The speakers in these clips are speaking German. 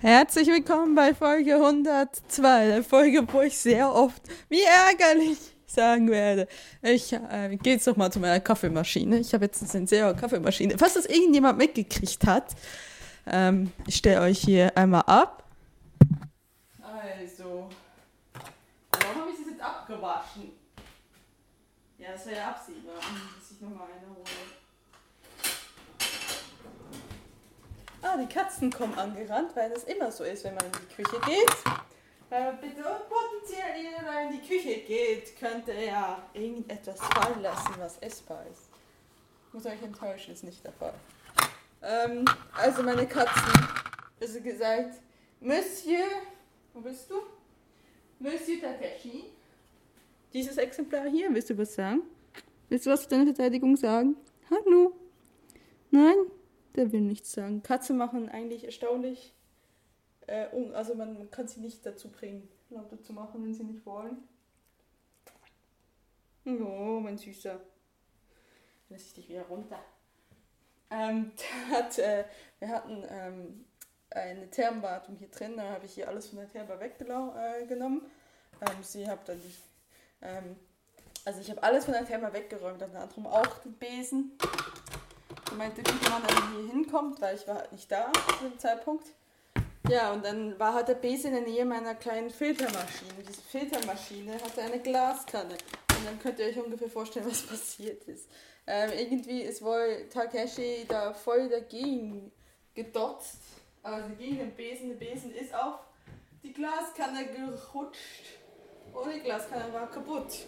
Herzlich willkommen bei Folge 102, der Folge, wo ich sehr oft, wie ärgerlich, sagen werde. Ich äh, gehe jetzt noch mal zu meiner Kaffeemaschine. Ich habe jetzt eine sehr Kaffeemaschine. Falls das irgendjemand mitgekriegt hat, ähm, ich stelle euch hier einmal ab. Also, warum habe ich das jetzt abgewaschen? Ja, das wäre ja absehbar, dass ich nochmal eine hole. Ah, die Katzen kommen angerannt, weil das immer so ist, wenn man in die Küche geht. Wenn man bitte potenziell in die Küche geht, könnte er irgendetwas fallen lassen, was essbar ist. Muss euch enttäuschen, ist nicht der Fall. Ähm, also meine Katzen, also gesagt, Monsieur, wo bist du? Monsieur Takeshi. Dieses Exemplar hier, willst du was sagen? Willst du was für deine Verteidigung sagen? Hallo? Nein? Der will nichts sagen. Katzen machen eigentlich erstaunlich. Äh, also man, kann sie nicht dazu bringen, lauter zu machen, wenn sie nicht wollen. Oh, mein Süßer. Lass ich dich wieder runter. Ähm, hat, äh, wir hatten ähm, eine Thermwartung hier drin, da habe ich hier alles von der Therma weggenommen. Äh, ähm, sie hat dann die, ähm, also ich habe alles von der Therma weggeräumt, unter anderem auch den Besen meinte, wie man dann hier hinkommt, weil ich war halt nicht da zu dem Zeitpunkt. Ja, und dann war halt der Besen in der Nähe meiner kleinen Filtermaschine. Diese Filtermaschine hatte eine Glaskanne. Und dann könnt ihr euch ungefähr vorstellen, was passiert ist. Ähm, irgendwie ist wohl Takeshi da voll dagegen gedotzt. Also gegen den Besen. Der Besen ist auf die Glaskanne gerutscht. Und die Glaskanne war kaputt.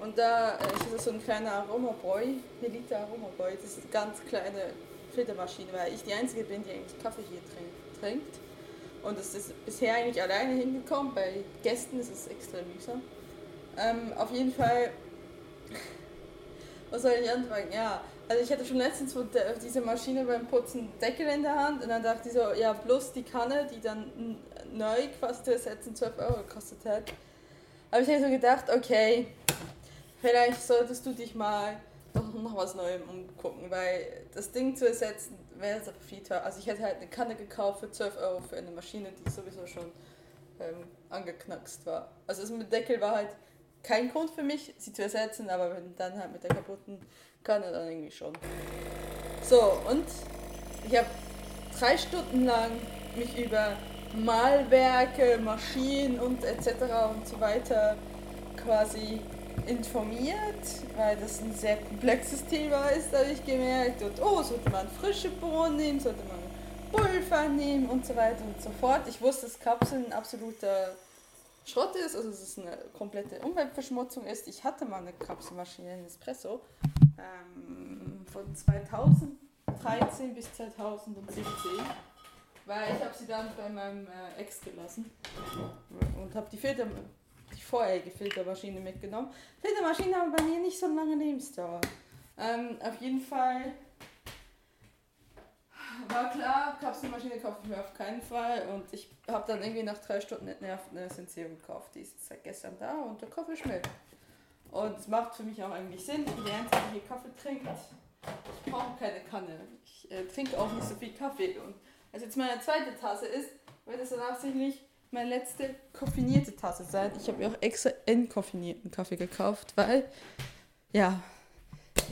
Und da äh, ist so ein kleiner Aromaboy, Melita Aromaboy. Das ist eine ganz kleine Filtermaschine, weil ich die Einzige bin, die eigentlich Kaffee hier trinkt. Und es ist bisher eigentlich alleine hingekommen. Bei Gästen ist es extrem mühsam. Ähm, auf jeden Fall, was soll ich anfangen? Ja, also ich hatte schon letztens diese Maschine beim Putzen Deckel in der Hand und dann dachte ich so, ja, bloß die Kanne, die dann neu quasi zu ersetzen 12 Euro gekostet hat. Aber ich habe so gedacht, okay, vielleicht solltest du dich mal noch, noch was Neuem umgucken, weil das Ding zu ersetzen wäre es viel teuer. Also ich hätte halt eine Kanne gekauft für 12 Euro für eine Maschine, die sowieso schon ähm, angeknackst war. Also das mit Deckel war halt kein Grund für mich, sie zu ersetzen, aber wenn dann halt mit der kaputten Kanne, dann irgendwie schon. So, und ich habe drei Stunden lang mich über Malwerke, Maschinen und etc. und so weiter quasi informiert, weil das ein sehr komplexes Thema ist, habe ich gemerkt. Und oh, sollte man frische Bohnen nehmen, sollte man Pulver nehmen und so weiter und so fort. Ich wusste, dass Kapseln ein absoluter Schrott ist, also dass es eine komplette Umweltverschmutzung ist. Ich hatte mal eine Kapselmaschine, in Espresso, ähm, von 2013 bis 2017. Weil ich habe sie dann bei meinem äh, Ex gelassen und habe die Filter die vorherige Filtermaschine mitgenommen. Filtermaschinen haben bei mir nicht so lange Lebensdauer. Ähm, auf jeden Fall war klar, Kapselmaschine kaufe ich mir auf keinen Fall. Und ich habe dann irgendwie nach drei Stunden nicht nervt eine Sensierung gekauft. Die ist seit gestern da und der Kaffee schmeckt. Und es macht für mich auch eigentlich Sinn. Ich die Einzige, die hier Kaffee trinkt. Ich brauche keine Kanne. Ich äh, trinke auch nicht so viel Kaffee. Und als jetzt meine zweite Tasse ist, wird es dann absichtlich meine letzte koffinierte Tasse sein. Ich habe mir auch extra entkoffinierten Kaffee gekauft, weil, ja,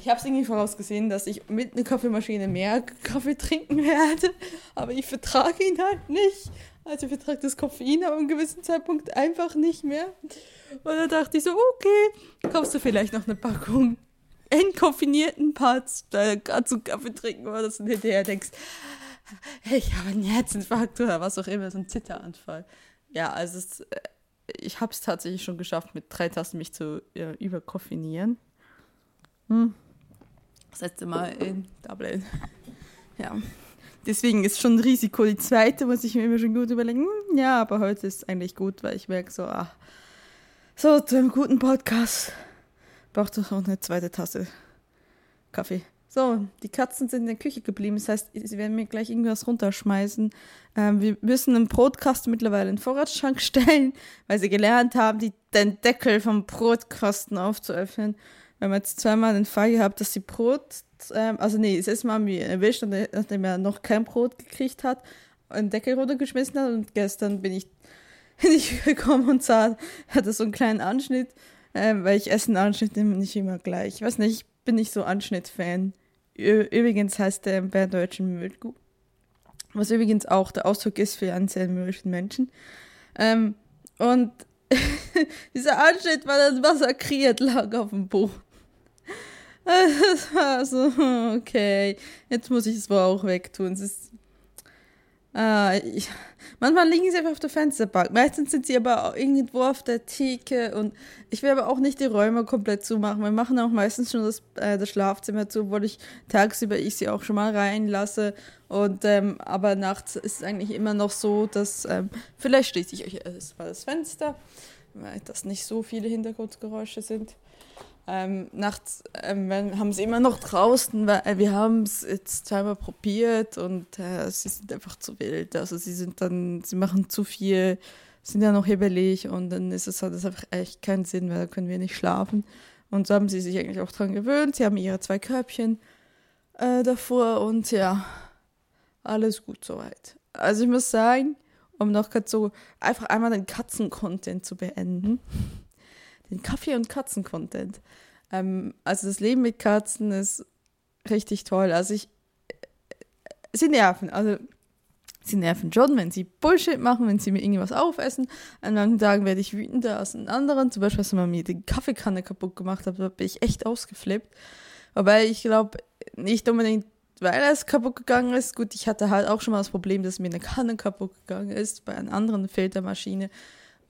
ich habe es irgendwie vorausgesehen, dass ich mit einer Kaffeemaschine mehr Kaffee trinken werde, aber ich vertrage ihn halt nicht. Also ich vertrage das Koffein ab einem gewissen Zeitpunkt einfach nicht mehr. Und da dachte ich so, okay, kaufst du vielleicht noch eine Packung entkoffinierten Parts, da kannst du Kaffee trinken oder und hinterher denkst, ich habe einen Herzinfarkt oder was auch immer, so ein Zitteranfall ja, also es, äh, ich habe es tatsächlich schon geschafft, mit drei Tassen mich zu äh, überkoffinieren. Hm. Das letzte Mal in Dublin. Ja. Deswegen ist schon ein Risiko. Die zweite muss ich mir immer schon gut überlegen. Hm, ja, aber heute ist eigentlich gut, weil ich merke so, ach, so zu einem guten Podcast braucht es noch eine zweite Tasse Kaffee. So, die Katzen sind in der Küche geblieben. Das heißt, sie werden mir gleich irgendwas runterschmeißen. Ähm, wir müssen einen Brotkasten mittlerweile in den Vorratsschrank stellen, weil sie gelernt haben, die, den Deckel vom Brotkasten aufzuöffnen. Wir haben jetzt zweimal den Fall gehabt, dass sie Brot, ähm, also nee, das erste Mal haben wir erwischt, nachdem er noch kein Brot gekriegt hat. einen Deckel runtergeschmissen hat und gestern bin ich nicht gekommen und sah, hatte so einen kleinen Anschnitt, äh, weil ich esse einen Anschnitt nicht immer gleich. Ich weiß nicht, ich bin nicht so Anschnitt-Fan. Übrigens heißt der im Berndeutschen Müllgu. Was übrigens auch der Ausdruck ist für einen sehr mürrischen Menschen. Ähm, und dieser Anschnitt war dann massakriert, lag auf dem Boden. Das war so, okay, jetzt muss ich es wohl auch wegtun. Es ist Ah, ich, manchmal liegen sie einfach auf der Fensterbank. Meistens sind sie aber auch irgendwo auf der Theke und ich will aber auch nicht die Räume komplett zumachen. Wir machen auch meistens schon das, äh, das Schlafzimmer zu, obwohl ich tagsüber ich sie auch schon mal reinlasse. Und ähm, aber nachts ist es eigentlich immer noch so, dass ähm, vielleicht schließe ich euch erstmal das Fenster, weil das nicht so viele Hintergrundgeräusche sind. Ähm, nachts ähm, haben sie immer noch draußen, weil äh, wir haben es jetzt zweimal probiert und äh, sie sind einfach zu wild. Also sie sind dann, sie machen zu viel, sind ja noch hebelig und dann ist es hat das einfach echt keinen Sinn, weil da können wir nicht schlafen. Und so haben sie sich eigentlich auch dran gewöhnt. Sie haben ihre zwei Körbchen äh, davor und ja, alles gut soweit. Also ich muss sagen, um noch gerade so einfach einmal den Katzen-Content zu beenden den Kaffee- und Katzen-Content. Ähm, also das Leben mit Katzen ist richtig toll. Also ich, äh, sie nerven. Also sie nerven schon, wenn sie Bullshit machen, wenn sie mir irgendwas aufessen. An manchen Tagen werde ich wütender als an anderen. Zum Beispiel, als man mir die Kaffeekanne kaputt gemacht hat, da bin ich echt ausgeflippt. Wobei ich glaube, nicht unbedingt, weil es kaputt gegangen ist. Gut, ich hatte halt auch schon mal das Problem, dass mir eine Kanne kaputt gegangen ist bei einer anderen Filtermaschine.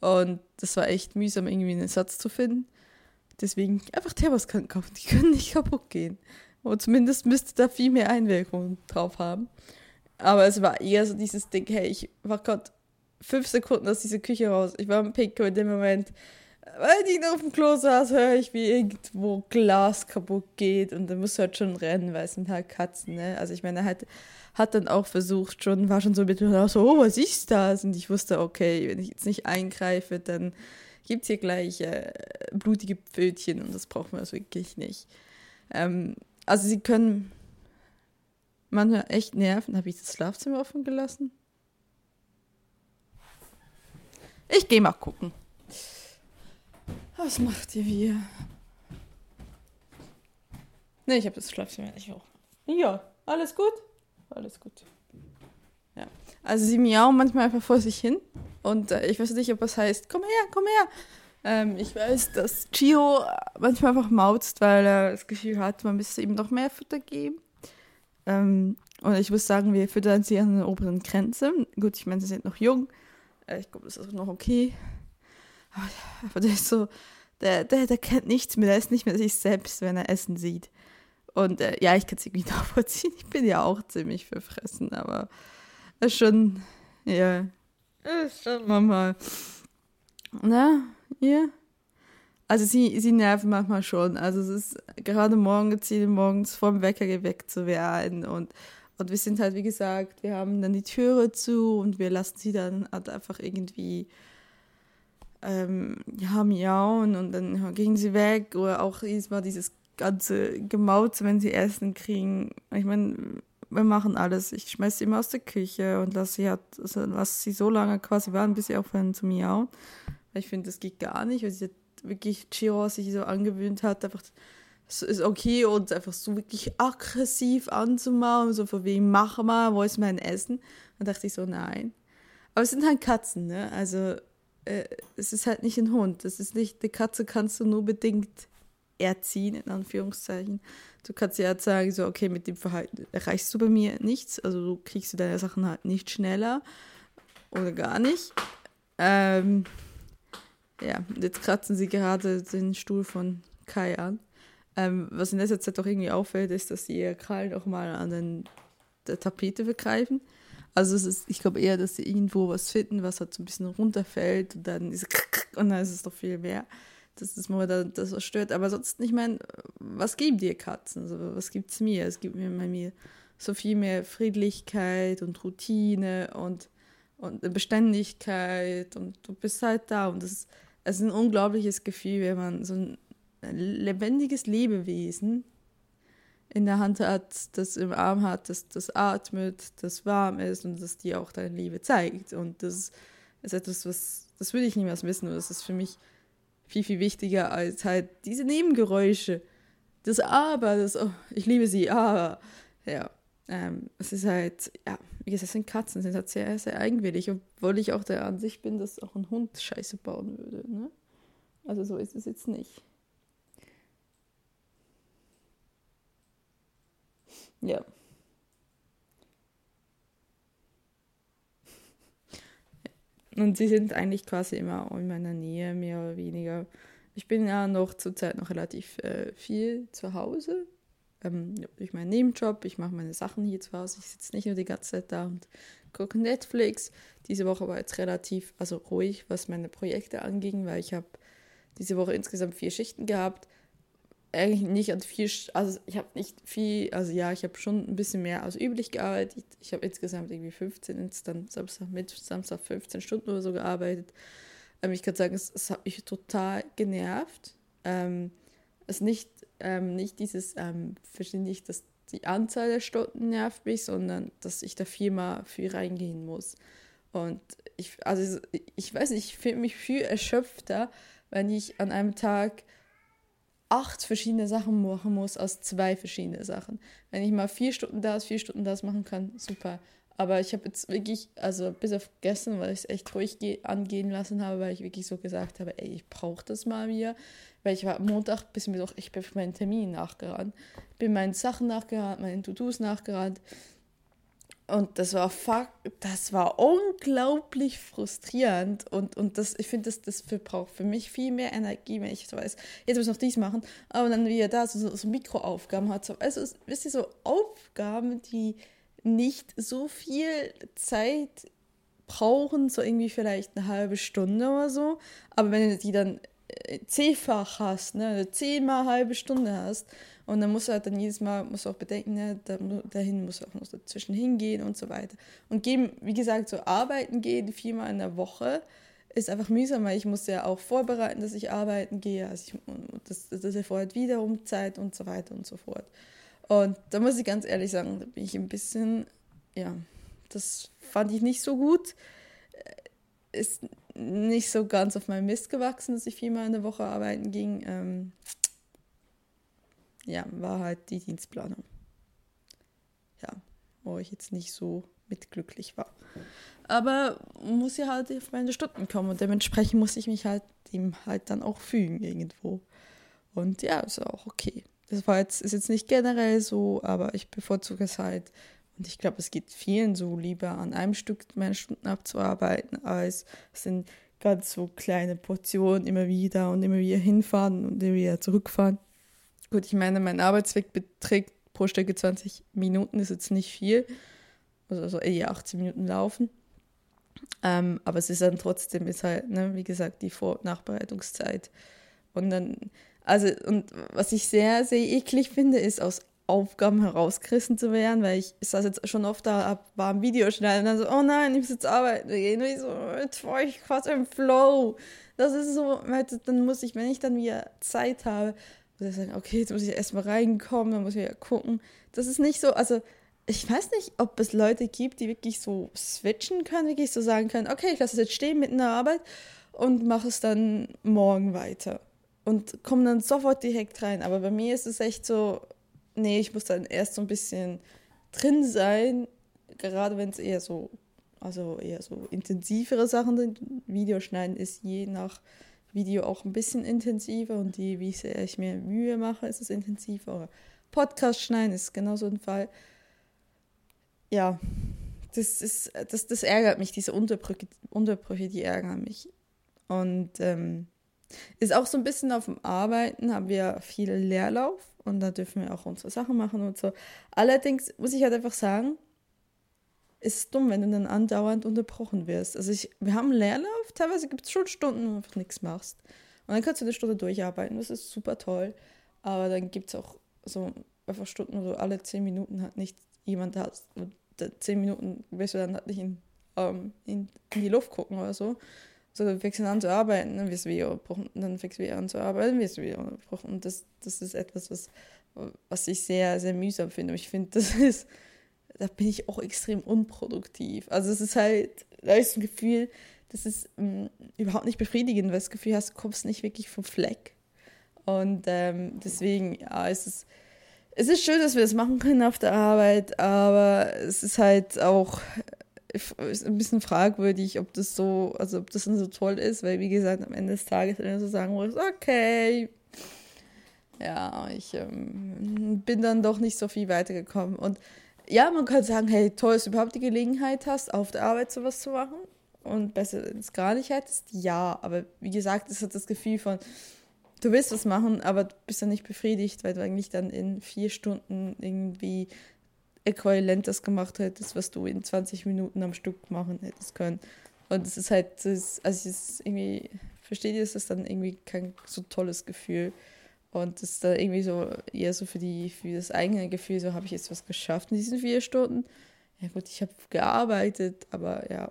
Und das war echt mühsam, irgendwie einen Ersatz zu finden. Deswegen einfach Thermoskannen kaufen, die können nicht kaputt gehen. Und zumindest müsste da viel mehr Einwirkung drauf haben. Aber es war eher so dieses Ding, hey, ich war gerade fünf Sekunden aus dieser Küche raus. Ich war im Pico in dem Moment, weil ich noch auf dem Klo saß, höre ich, wie irgendwo Glas kaputt geht und dann musst du halt schon rennen, weil es sind halt Katzen, ne? Also ich meine, halt hat dann auch versucht, schon, war schon so mit so, oh, was ist das? Und ich wusste, okay, wenn ich jetzt nicht eingreife, dann gibt es hier gleich äh, blutige Pfötchen und das brauchen wir also wirklich nicht. Ähm, also sie können manchmal echt nerven. Habe ich das Schlafzimmer offen gelassen? Ich gehe mal gucken. Was macht ihr hier? Ne, ich habe das Schlafzimmer nicht hoch. Ja, alles gut? alles gut. Ja. Also sie miauen manchmal einfach vor sich hin. Und äh, ich weiß nicht, ob das heißt, komm her, komm her. Ähm, ich weiß, dass Chio manchmal einfach mauzt, weil er das Gefühl hat, man müsste ihm noch mehr Futter geben. Ähm, und ich muss sagen, wir füttern sie an der oberen Grenze. Gut, ich meine, sie sind noch jung. Äh, ich glaube, das ist noch okay. Aber, aber der ist so, der, der, der kennt nichts mehr, der ist nicht mehr sich selbst, wenn er Essen sieht. Und äh, ja, ich kann es irgendwie nachvollziehen. Ich bin ja auch ziemlich verfressen, aber ist schon, ja, ist schon manchmal, na, ja. Also sie, sie nerven manchmal schon. Also es ist gerade morgen Ziel, morgens vor dem Wecker geweckt zu werden und und wir sind halt, wie gesagt, wir haben dann die Türe zu und wir lassen sie dann halt einfach irgendwie ähm, ja, miauen und dann gehen sie weg. Oder auch jedes Mal dieses ganze Gemauz, wenn sie Essen kriegen. Ich meine, wir machen alles. Ich schmeiße sie immer aus der Küche und lasse sie, hat, also lass sie so lange quasi warten, bis sie aufhören zu miauen. Ich finde, das geht gar nicht, weil sie wirklich Chiro sich so angewöhnt hat, einfach es ist okay und einfach so wirklich aggressiv anzumachen, so von wem mach mal, wo ist mein Essen? Dann dachte ich so, nein. Aber es sind halt Katzen, ne? Also äh, es ist halt nicht ein Hund. Das ist nicht, eine Katze kannst du nur bedingt erziehen, in Anführungszeichen. Du kannst ja sagen, so, okay, mit dem Verhalten erreichst du bei mir nichts, also du kriegst du deine Sachen halt nicht schneller oder gar nicht. Ähm, ja, jetzt kratzen sie gerade den Stuhl von Kai an. Ähm, was in letzter Zeit doch irgendwie auffällt, ist, dass sie ihr Krallen auch mal an den, der Tapete begreifen. Also es ist, ich glaube eher, dass sie irgendwo was finden, was halt so ein bisschen runterfällt und dann ist und dann ist es doch viel mehr das mal da, das was stört. Aber sonst, ich meine, was geben dir Katzen? Also, was gibt es mir? Es gibt mir bei mir so viel mehr Friedlichkeit und Routine und, und Beständigkeit und du bist halt da. Und ist, es ist ein unglaubliches Gefühl, wenn man so ein lebendiges Lebewesen in der Hand hat, das im Arm hat, das, das atmet, das warm ist und das dir auch deine Liebe zeigt. Und das ist etwas, was, das würde ich niemals wissen. Und das ist für mich viel, viel wichtiger als halt diese Nebengeräusche. Das Aber, das, oh, ich liebe sie, aber, ja. Ähm, es ist halt, ja, wie gesagt, es sind Katzen, sind halt sehr, sehr eigenwillig, obwohl ich auch der Ansicht bin, dass auch ein Hund Scheiße bauen würde. Ne? Also so ist es jetzt nicht. Ja. Und sie sind eigentlich quasi immer in meiner Nähe, mehr oder weniger. Ich bin ja noch zurzeit noch relativ äh, viel zu Hause. Ähm, durch meinen Nebenjob. Ich mache meine Sachen hier zu Hause. Ich sitze nicht nur die ganze Zeit da und gucke Netflix. Diese Woche war jetzt relativ also ruhig, was meine Projekte anging, weil ich habe diese Woche insgesamt vier Schichten gehabt eigentlich nicht an viel, also ich habe nicht viel, also ja, ich habe schon ein bisschen mehr als üblich gearbeitet. Ich, ich habe insgesamt irgendwie 15, insgesamt Samstag mit Samstag 15 Stunden oder so gearbeitet. Ähm, ich kann sagen, es, es hat mich total genervt. Ähm, es nicht, ähm, nicht dieses, ähm, verstehe nicht, dass die Anzahl der Stunden nervt mich, sondern dass ich da viermal viel reingehen muss. Und ich, also ich weiß nicht, ich fühle mich viel erschöpfter, wenn ich an einem Tag acht verschiedene Sachen machen muss aus zwei verschiedenen Sachen. Wenn ich mal vier Stunden das, vier Stunden das machen kann, super. Aber ich habe jetzt wirklich, also bis auf gestern, weil ich es echt ruhig angehen lassen habe, weil ich wirklich so gesagt habe, ey, ich brauche das mal wieder. Weil ich war Montag bis Mittwoch, ich bin meinen Termin nachgerannt, bin meinen Sachen nachgerannt, meinen To-Dos nachgerannt. Und das war fuck, das war unglaublich frustrierend. Und, und das, ich finde, das, das braucht für mich viel mehr Energie, wenn ich so weiß, jetzt muss ich noch dies machen, aber dann wieder da so, so Mikroaufgaben hat. So, also, wisst ihr, so Aufgaben, die nicht so viel Zeit brauchen, so irgendwie vielleicht eine halbe Stunde oder so. Aber wenn du die dann äh, zehnfach hast, ne, zehnmal halbe Stunde hast, und dann muss er halt dann jedes Mal, muss auch bedenken, ne, da, dahin muss er auch noch dazwischen hingehen und so weiter. Und geben, wie gesagt, so arbeiten gehen viermal in der Woche ist einfach mühsam, weil ich muss ja auch vorbereiten, dass ich arbeiten gehe. Also ich, das, das erfordert wiederum Zeit und so weiter und so fort. Und da muss ich ganz ehrlich sagen, da bin ich ein bisschen, ja, das fand ich nicht so gut. Ist nicht so ganz auf meinem Mist gewachsen, dass ich viermal in der Woche arbeiten ging. Ähm, ja, war halt die Dienstplanung. Ja, wo ich jetzt nicht so mitglücklich war. Aber muss ja halt auf meine Stunden kommen und dementsprechend muss ich mich halt dem halt dann auch fügen irgendwo. Und ja, ist auch okay. Das war jetzt, ist jetzt nicht generell so, aber ich bevorzuge es halt. Und ich glaube, es geht vielen so lieber an einem Stück meine Stunden abzuarbeiten, als es sind ganz so kleine Portionen immer wieder und immer wieder hinfahren und immer wieder zurückfahren. Gut, ich meine, mein Arbeitsweg beträgt pro Strecke 20 Minuten, ist jetzt nicht viel. Also, also eher 18 Minuten laufen. Ähm, aber es ist dann trotzdem, ist halt, ne, wie gesagt, die Vor- und Nachbereitungszeit. Und dann, also, und was ich sehr, sehr eklig finde, ist aus Aufgaben herausgerissen zu werden, weil ich, saß jetzt schon oft da, war am Video schnell und dann so, oh nein, ich muss jetzt arbeiten gehen. Und ich so, jetzt war ich quasi im Flow. Das ist so, dann muss ich, wenn ich dann wieder Zeit habe, muss ich sagen, okay, jetzt muss ich erstmal reinkommen, dann muss ich ja gucken. Das ist nicht so, also ich weiß nicht, ob es Leute gibt, die wirklich so switchen können, wirklich so sagen können, okay, ich lasse es jetzt stehen mitten in der Arbeit und mache es dann morgen weiter. Und komme dann sofort direkt rein. Aber bei mir ist es echt so, nee, ich muss dann erst so ein bisschen drin sein, gerade wenn es eher so, also eher so intensivere Sachen sind. Videoschneiden ist je nach Video auch ein bisschen intensiver und die, wie sehr ich mir Mühe mache, ist es intensiver. Oder Podcast schneiden ist genauso ein Fall. Ja, das, ist, das, das ärgert mich, diese Unterbrüche, Unterbrüche, die ärgern mich. Und ähm, ist auch so ein bisschen auf dem Arbeiten, haben wir viel Leerlauf und da dürfen wir auch unsere Sachen machen und so. Allerdings muss ich halt einfach sagen, ist dumm, wenn du dann andauernd unterbrochen wirst. Also ich, wir haben Leerlauf, teilweise gibt es schon Stunden, wo du einfach nichts machst. Und dann kannst du eine Stunde durcharbeiten, das ist super toll. Aber dann gibt es auch so einfach Stunden, wo du alle zehn Minuten halt nicht jemand hast. Und zehn Minuten wirst du dann halt nicht in, ähm, in, in, die Luft gucken oder so. So, dann fängst du an zu arbeiten, dann wirst du wieder unterbrochen. Dann fängst du wieder an zu arbeiten, wirst du wieder unterbrochen. Und das, das ist etwas, was, was ich sehr, sehr mühsam finde. Und ich finde, das ist, da bin ich auch extrem unproduktiv. Also es ist halt, da ist ein Gefühl, das ist mh, mm, überhaupt nicht befriedigend, weil du das Gefühl hast, du kommst nicht wirklich vom Fleck. Und ähm, deswegen, ja, es ist, es ist schön, dass wir das machen können auf der Arbeit, aber es ist halt auch ist ein bisschen fragwürdig, ob das so, also ob das dann so toll ist, weil wie gesagt, am Ende des Tages wenn du so sagen muss, okay, ja, ich ähm, bin dann doch nicht so viel weitergekommen. Und ja, man kann sagen, hey, toll, dass du überhaupt die Gelegenheit hast, auf der Arbeit sowas zu machen und besser, wenn es gar nicht hättest, ja, aber wie gesagt, es hat das Gefühl von, du willst was machen, aber du bist dann nicht befriedigt, weil du eigentlich dann in vier Stunden irgendwie äquivalent das gemacht hättest, was du in 20 Minuten am Stück machen hättest können. Und es ist halt, das, also es ist irgendwie, versteht ihr, es ist dann irgendwie kein so tolles Gefühl. Und es ist dann irgendwie so eher so für die, für das eigene Gefühl, so habe ich jetzt was geschafft in diesen vier Stunden. Ja gut, ich habe gearbeitet, aber ja.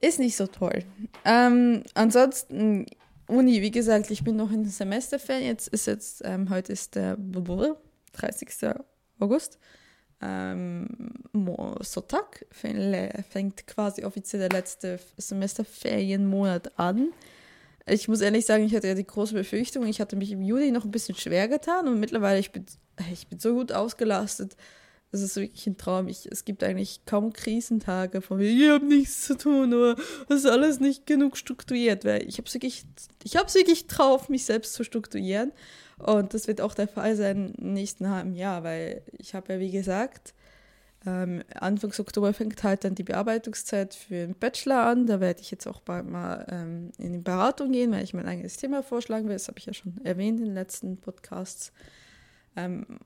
Ist nicht so toll. Ähm, ansonsten, Uni, wie gesagt, ich bin noch in Semesterferien. Jetzt ist jetzt, ähm, heute ist der 30. August. Ähm, Sonntag fängt quasi offiziell der letzte Semesterferienmonat an. Ich muss ehrlich sagen, ich hatte ja die große Befürchtung, ich hatte mich im Juli noch ein bisschen schwer getan und mittlerweile ich bin ich bin so gut ausgelastet. Das ist wirklich ein Traum. Ich, es gibt eigentlich kaum Krisentage von mir. Ich habe nichts zu tun, aber das ist alles nicht genug strukturiert. Weil ich habe es wirklich, wirklich drauf, mich selbst zu strukturieren. Und das wird auch der Fall sein im nächsten halben Jahr, weil ich habe ja, wie gesagt, ähm, Anfangs Oktober fängt halt dann die Bearbeitungszeit für den Bachelor an. Da werde ich jetzt auch bald mal ähm, in die Beratung gehen, weil ich mein eigenes Thema vorschlagen will. Das habe ich ja schon erwähnt in den letzten Podcasts. Ähm,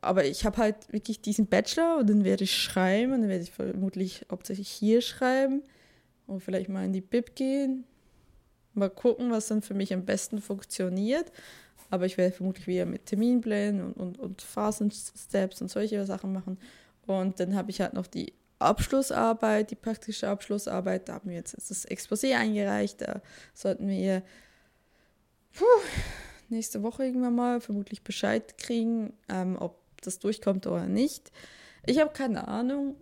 aber ich habe halt wirklich diesen Bachelor und dann werde ich schreiben und dann werde ich vermutlich hauptsächlich hier schreiben und vielleicht mal in die Bib gehen. Mal gucken, was dann für mich am besten funktioniert. Aber ich werde vermutlich wieder mit Terminplänen und, und, und Phasensteps und solche Sachen machen. Und dann habe ich halt noch die Abschlussarbeit, die praktische Abschlussarbeit. Da haben wir jetzt das Exposé eingereicht. Da sollten wir puh, nächste Woche irgendwann mal vermutlich Bescheid kriegen, ähm, ob das durchkommt oder nicht. Ich habe keine Ahnung.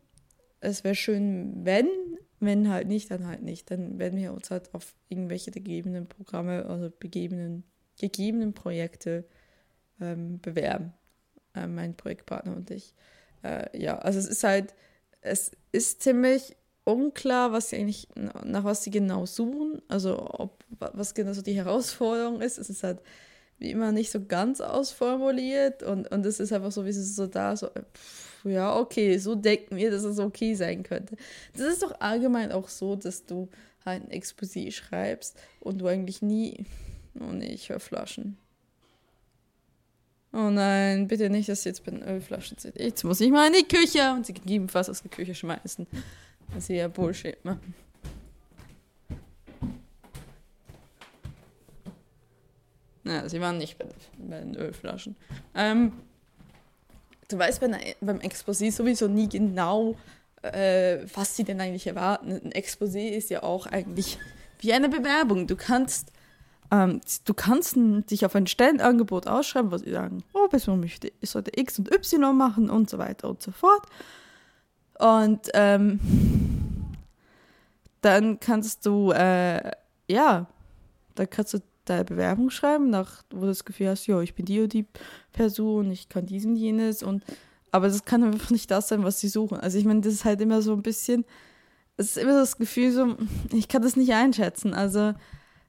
Es wäre schön, wenn. Wenn halt nicht, dann halt nicht. Dann werden wir uns halt auf irgendwelche gegebenen Programme, also begebenen gegebenen Projekte ähm, bewerben, äh, mein Projektpartner und ich. Äh, ja, also es ist halt, es ist ziemlich unklar, was sie eigentlich, nach was sie genau suchen, also ob, was genau so die Herausforderung ist. Es ist halt wie immer nicht so ganz ausformuliert und, und es ist einfach so, wie es ist so da, so, pff, ja, okay, so denken wir, dass es okay sein könnte. Das ist doch allgemein auch so, dass du halt ein Exposé schreibst und du eigentlich nie Oh nee, ich höre Flaschen. Oh nein, bitte nicht, dass sie jetzt bei den Ölflaschen sind. Jetzt muss ich mal in die Küche und sie gegebenenfalls aus der Küche schmeißen. Das ist ja Bullshit machen. Ja, sie waren nicht bei, bei den Ölflaschen. Ähm, du weißt bei, beim Exposé sowieso nie genau, äh, was sie denn eigentlich erwarten. Ein Exposé ist ja auch eigentlich wie eine Bewerbung. Du kannst ähm, du kannst dich auf ein Stellenangebot ausschreiben, was sie sagen, oh, Person möchte, ich sollte X und Y machen und so weiter und so fort. Und ähm, dann kannst du, äh, ja, dann kannst du deine Bewerbung schreiben, nach, wo du das Gefühl hast, ja, ich bin die und die Person, ich kann dies und jenes und aber das kann einfach nicht das sein, was sie suchen. Also ich meine, das ist halt immer so ein bisschen, es ist immer das Gefühl so, ich kann das nicht einschätzen. Also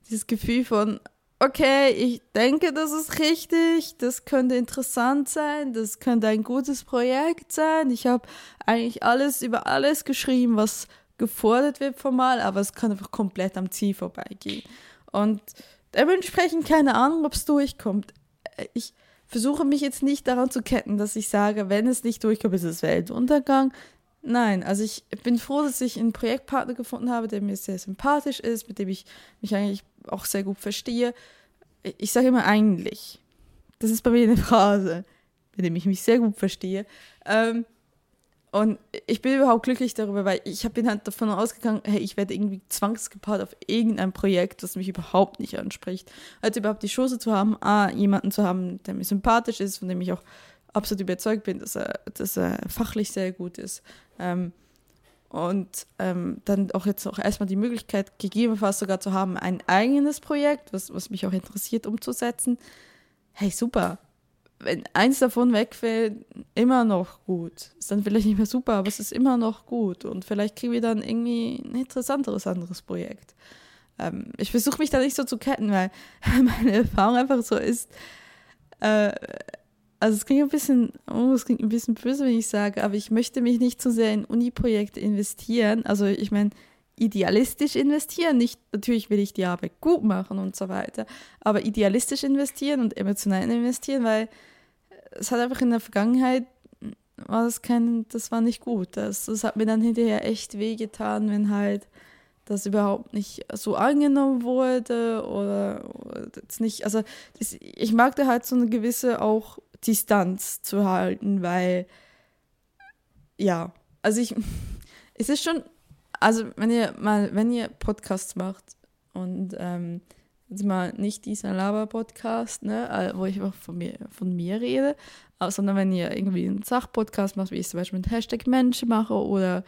dieses Gefühl von, okay, ich denke, das ist richtig, das könnte interessant sein, das könnte ein gutes Projekt sein. Ich habe eigentlich alles über alles geschrieben, was gefordert wird formal, aber es kann einfach komplett am Ziel vorbeigehen. Und dementsprechend keine Ahnung, ob es durchkommt. Ich versuche mich jetzt nicht daran zu ketten, dass ich sage, wenn es nicht durchkommt, ist es Weltuntergang. Nein, also ich bin froh, dass ich einen Projektpartner gefunden habe, der mir sehr sympathisch ist, mit dem ich mich eigentlich auch sehr gut verstehe. Ich sage immer eigentlich. Das ist bei mir eine Phrase, mit dem ich mich sehr gut verstehe. Ähm, Und ich bin überhaupt glücklich darüber, weil ich bin halt davon ausgegangen, hey, ich werde irgendwie zwangsgepaart auf irgendein Projekt, das mich überhaupt nicht anspricht. Also überhaupt die Chance zu haben, A, jemanden zu haben, der mir sympathisch ist, von dem ich auch absolut überzeugt bin, dass er, dass er fachlich sehr gut ist. Ähm, und ähm, dann auch jetzt auch erstmal die Möglichkeit, gegebenenfalls sogar zu haben, ein eigenes Projekt, was, was mich auch interessiert, umzusetzen. Hey, super wenn eins davon wegfällt, immer noch gut. Ist dann vielleicht nicht mehr super, aber es ist immer noch gut. Und vielleicht kriegen wir dann irgendwie ein interessanteres anderes Projekt. Ähm, ich versuche mich da nicht so zu ketten, weil meine Erfahrung einfach so ist. Äh, also es klingt ein bisschen, oh, es klingt ein bisschen böse, wenn ich sage, aber ich möchte mich nicht zu sehr in Uni-Projekte investieren. Also ich meine, idealistisch investieren. Nicht, natürlich will ich die Arbeit gut machen und so weiter, aber idealistisch investieren und emotional investieren, weil es hat einfach in der Vergangenheit war das kein, das war nicht gut. Das, das hat mir dann hinterher echt wehgetan, wenn halt das überhaupt nicht so angenommen wurde oder, oder das nicht, also das, ich mag da halt so eine gewisse auch Distanz zu halten, weil ja, also ich, es ist schon also wenn ihr mal, wenn ihr Podcasts macht und ähm, jetzt mal nicht dieser Laber-Podcast, ne, äh, wo ich auch von mir, von mir rede, sondern wenn ihr irgendwie einen Sachpodcast macht, wie ich zum Beispiel mit Hashtag Mensch mache oder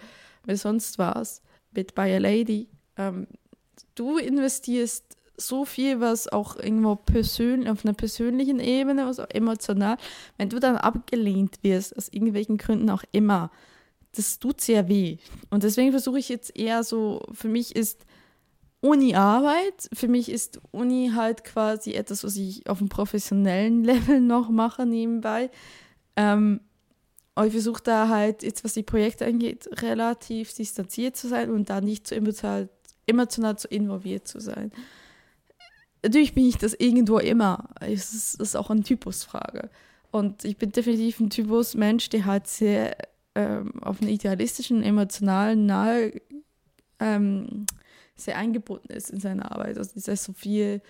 mit sonst was, mit By a Lady, ähm, du investierst so viel, was auch irgendwo persönlich, auf einer persönlichen Ebene, auch emotional, wenn du dann abgelehnt wirst, aus irgendwelchen Gründen auch immer, das tut sehr weh. Und deswegen versuche ich jetzt eher so, für mich ist Uni Arbeit, für mich ist Uni halt quasi etwas, was ich auf einem professionellen Level noch mache nebenbei. Ähm, aber ich versuche da halt, jetzt was die Projekte angeht, relativ distanziert zu sein und da nicht zu emotional, emotional zu involviert zu sein. Natürlich bin ich das irgendwo immer. Es ist, ist auch eine Typusfrage. Und ich bin definitiv ein Typus Mensch, der halt sehr ähm, auf einer idealistischen, emotionalen, nahe ähm, sehr eingebunden ist in seiner Arbeit. Also dass er so viel,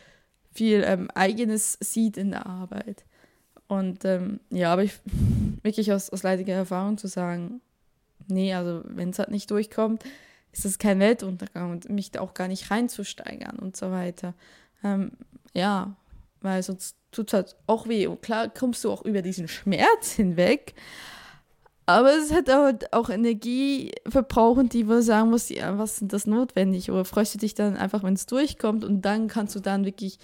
viel ähm, Eigenes sieht in der Arbeit. Und ähm, ja, aber ich wirklich aus, aus leidiger Erfahrung zu sagen, nee, also wenn es halt nicht durchkommt, ist es kein Weltuntergang und mich da auch gar nicht reinzusteigern und so weiter. Ähm, ja, weil sonst tut es halt auch weh. Und klar kommst du auch über diesen Schmerz hinweg, aber es hat halt auch Energie verbrauchen, die wo sagen muss, ja, was sind das notwendig? Oder freust du dich dann einfach, wenn es durchkommt und dann kannst du dann wirklich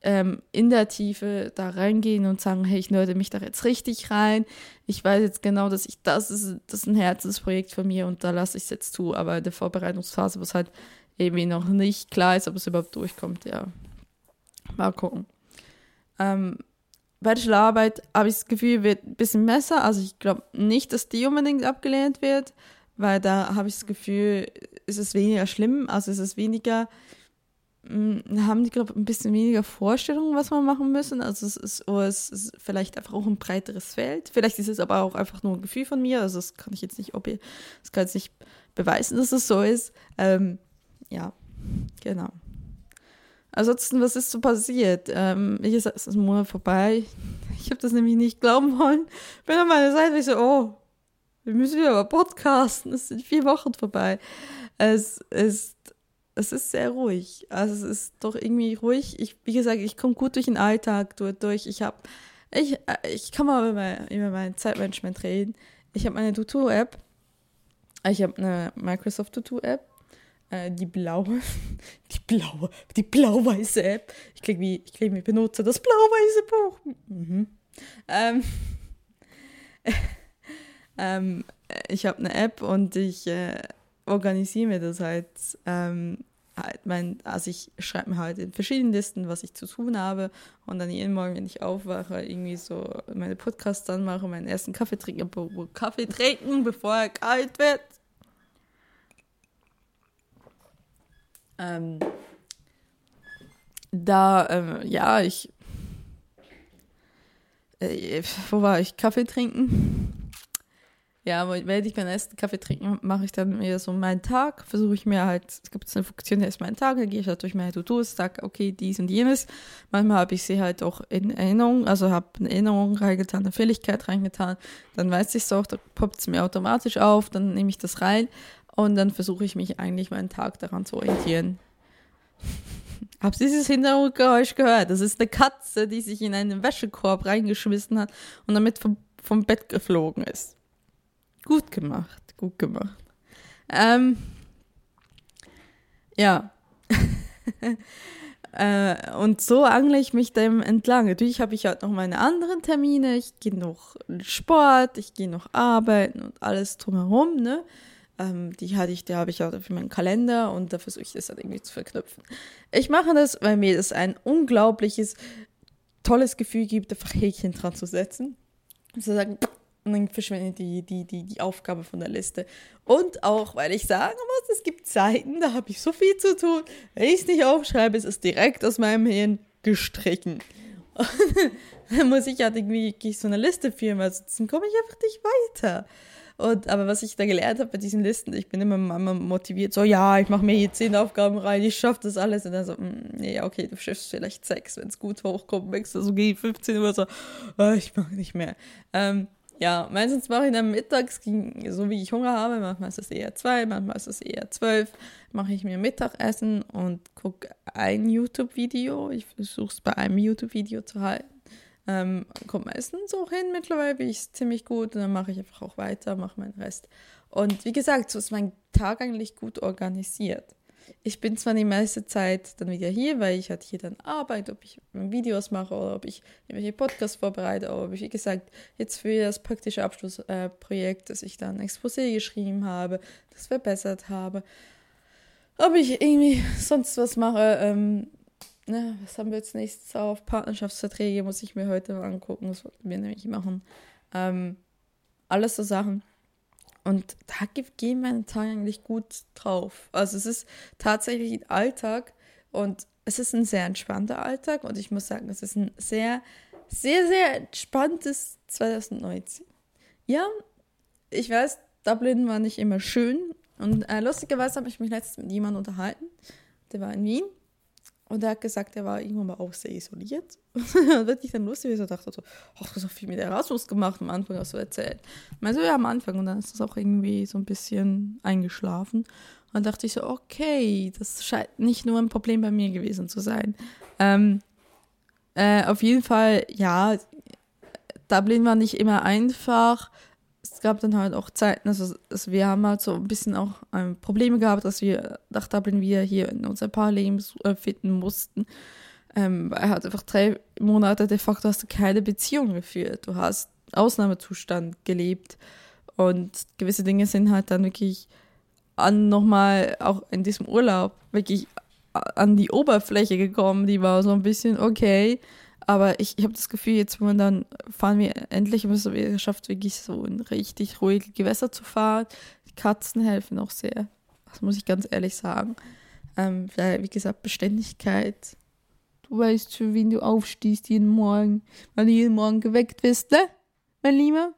ähm, in der Tiefe da reingehen und sagen, hey, ich nörde mich da jetzt richtig rein. Ich weiß jetzt genau, dass ich das ist, das ist ein Herzensprojekt von mir und da lasse ich es jetzt zu. Aber in der Vorbereitungsphase, was halt irgendwie noch nicht klar ist, ob es überhaupt durchkommt, ja. Mal gucken. Ähm, Bachelorarbeit habe ich das Gefühl, wird ein bisschen besser. Also ich glaube nicht, dass die unbedingt abgelehnt wird, weil da habe ich das Gefühl, ist es weniger schlimm. Also ist es weniger, mh, hm, haben die, glaube ich, ein bisschen weniger Vorstellungen, was wir machen müssen. Also es ist, oh, es ist vielleicht einfach auch ein breiteres Feld. Vielleicht ist es aber auch einfach nur ein Gefühl von mir. Also das kann ich jetzt nicht, ob ihr, das kann ich nicht beweisen, dass es so ist. Ähm, ja, genau. Ansonsten, was ist so passiert? Ähm, es ist ein Monat vorbei. Ich habe das nämlich nicht glauben wollen. Bin an meiner Seite, ich so, oh, wir müssen wieder mal podcasten. Es sind vier Wochen vorbei. Es ist, es ist sehr ruhig. Also es ist doch irgendwie ruhig. Ich, wie gesagt, ich komme gut durch den Alltag durch. Ich habe, ich, ich kann mal über mein, über mein Zeitmanagement reden. Ich habe meine Tutu-App. Ich habe eine Microsoft Tutu-App äh, die blaue, die blaue, die blau-weiße App. Ich klinge wie, ich klinge wie Benutzer, das blau-weiße Buch. Mhm. Ähm, ähm, ich habe eine App und ich äh, organisiere mir das halt. Ähm, halt mein, also ich schreibe mir halt in verschiedenen Listen, was ich zu tun habe und dann jeden Morgen, wenn ich aufwache, irgendwie so meine Podcasts anmache, meinen ersten Kaffee trinken, Kaffee trinken, bevor er kalt wird Ähm, da, ähm, ja, ich. Äh, wo war ich? Kaffee trinken? Ja, wenn ich meinen ersten Kaffee trinke, mache ich dann mir so meinen Tag, versuche ich mir halt, es gibt eine Funktion, der ist mein Tag, dann gehe ich halt durch meine To-Dos, sage, okay, dies und jenes. Manchmal habe ich sie halt auch in Erinnerung, also habe eine Erinnerung reingetan, eine Fähigkeit reingetan, dann weiß ich es auch, da poppt es mir automatisch auf, dann nehme ich das rein und dann versuche ich mich eigentlich meinen Tag daran zu orientieren. Habt ihr dieses Hintergrundgeräusch gehört? Das ist eine Katze, die sich in einen Wäschekorb reingeschmissen hat und damit vom, vom Bett geflogen ist. Gut gemacht, gut gemacht. Ähm, ja. äh, und so angle ich mich dem entlang. Natürlich habe ich halt noch meine anderen Termine. Ich gehe noch Sport, ich gehe noch arbeiten und alles drumherum, ne? Ähm, die hatte ich, die habe ich auch für meinen Kalender und da versuche ich das dann irgendwie zu verknüpfen. Ich mache das, weil mir das ein unglaubliches, tolles Gefühl gibt, einfach Häkchen dran zu setzen. Und zu sagen, und dann verschwindet die, die, die, die Aufgabe von der Liste. Und auch, weil ich sagen muss, es gibt Zeiten, da habe ich so viel zu tun. Wenn ich es nicht aufschreibe, ist es direkt aus meinem Hirn gestrichen. Und dann muss ich halt irgendwie so eine Liste führen, weil sonst komme ich einfach nicht weiter. Und, aber was ich da gelernt habe bei diesen Listen, ich bin immer, immer motiviert, so, ja, ich mache mir hier zehn Aufgaben rein, ich schaffe das alles. Und dann so, mm, nee, okay, du schaffst vielleicht sechs, wenn es gut hochkommt, wächst du so gegen 15 Uhr so, oh, ich mache nicht mehr. Ähm, ja, meistens mache ich dann mittags, so wie ich Hunger habe, manchmal ist es eher zwei, manchmal ist es eher zwölf, mache ich mir Mittagessen und gucke ein YouTube-Video. Ich versuche es bei einem YouTube-Video zu halten. Ähm, kommt meistens auch hin mittlerweile, bin ich ziemlich gut und dann mache ich einfach auch weiter, mache meinen Rest. Und wie gesagt, so ist mein Tag eigentlich gut organisiert. Ich bin zwar die meiste Zeit dann wieder hier, weil ich halt hier dann arbeite, ob ich Videos mache oder ob ich irgendwelche Podcasts vorbereite, aber wie gesagt, jetzt für das praktische Abschlussprojekt, äh, dass ich dann ein Exposé geschrieben habe, das verbessert habe, ob ich irgendwie sonst was mache, ähm, ne, was haben wir jetzt nächstes auf? Partnerschaftsverträge muss ich mir heute mal angucken. Das wollten wir nämlich machen. Ähm, alles so Sachen. Und da gehen meine Tage eigentlich gut drauf. Also es ist tatsächlich ein Alltag und es ist ein sehr entspannter Alltag und ich muss sagen, es ist ein sehr, sehr, sehr entspanntes 2019. Ja, ich weiß, Dublin war nicht immer schön und äh, lustigerweise habe ich mich letztens mit jemandem unterhalten, der war in Wien und er hat gesagt, er war irgendwann mal auch sehr isoliert. Und wirklich dann lustig, wie er dachte, so, ach, du hast so viel mit Erasmus gemacht, am Anfang hast du erzählt. Also ja, am Anfang. Und dann ist das auch irgendwie so ein bisschen eingeschlafen. Und dann dachte ich so, okay, das scheint nicht nur ein Problem bei mir gewesen zu sein. Ähm, äh, auf jeden Fall, ja, Dublin war nicht immer einfach es gab dann halt auch Zeiten, also, also wir haben halt so ein bisschen auch ähm, Probleme gehabt, dass wir nach Dublin wieder hier in unser Paar Leben äh, finden mussten. Ähm, weil halt einfach drei Monate de facto hast du keine Beziehung geführt. Du hast Ausnahmezustand gelebt und gewisse Dinge sind halt dann wirklich an nochmal auch in diesem Urlaub wirklich an die Oberfläche gekommen. Die war so ein bisschen okay aber ich, ich habe das Gefühl, jetzt dann fahren wir endlich, haben es geschafft, wirklich so in richtig ruhige Gewässer zu fahren. Die Katzen helfen auch sehr. Das muss ich ganz ehrlich sagen. Ähm, wie gesagt, Beständigkeit. Du weißt, für wen du aufstehst jeden Morgen, weil du jeden Morgen geweckt wirst, ne? Mein Lieber?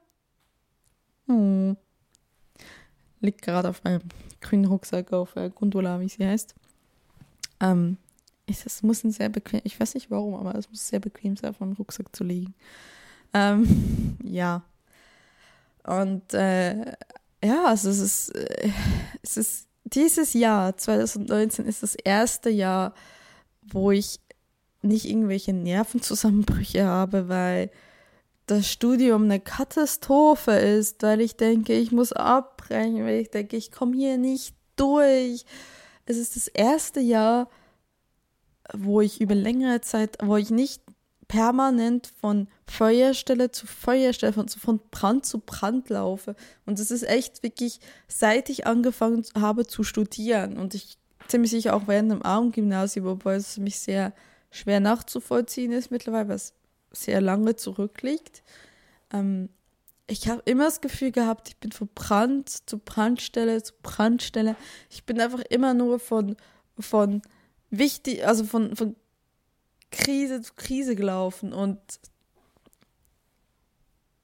Oh. Liegt gerade auf meinem grünen Rucksack auf äh, Gondola, wie sie heißt. Ähm, es muss ein sehr bequem, ich weiß nicht warum, aber es muss sehr bequem sein, auf meinem Rucksack zu liegen. Ähm, ja. Und äh, ja, also es ist, äh, es ist dieses Jahr, 2019, ist das erste Jahr, wo ich nicht irgendwelche Nervenzusammenbrüche habe, weil das Studium eine Katastrophe ist, weil ich denke, ich muss abbrechen, weil ich denke, ich komme hier nicht durch. Es ist das erste Jahr, wo ich über längere Zeit, wo ich nicht permanent von Feuerstelle zu Feuerstelle, von, von Brand zu Brand laufe. Und das ist echt wirklich, seit ich angefangen habe zu studieren und ich ziemlich sicher auch während dem Abendgymnasium, wobei es für mich sehr schwer nachzuvollziehen ist mittlerweile, weil es sehr lange zurückliegt. Ähm, ich habe immer das Gefühl gehabt, ich bin von Brand zu Brandstelle zu Brandstelle. Ich bin einfach immer nur von, von wichtig, also von, von Krise zu Krise gelaufen und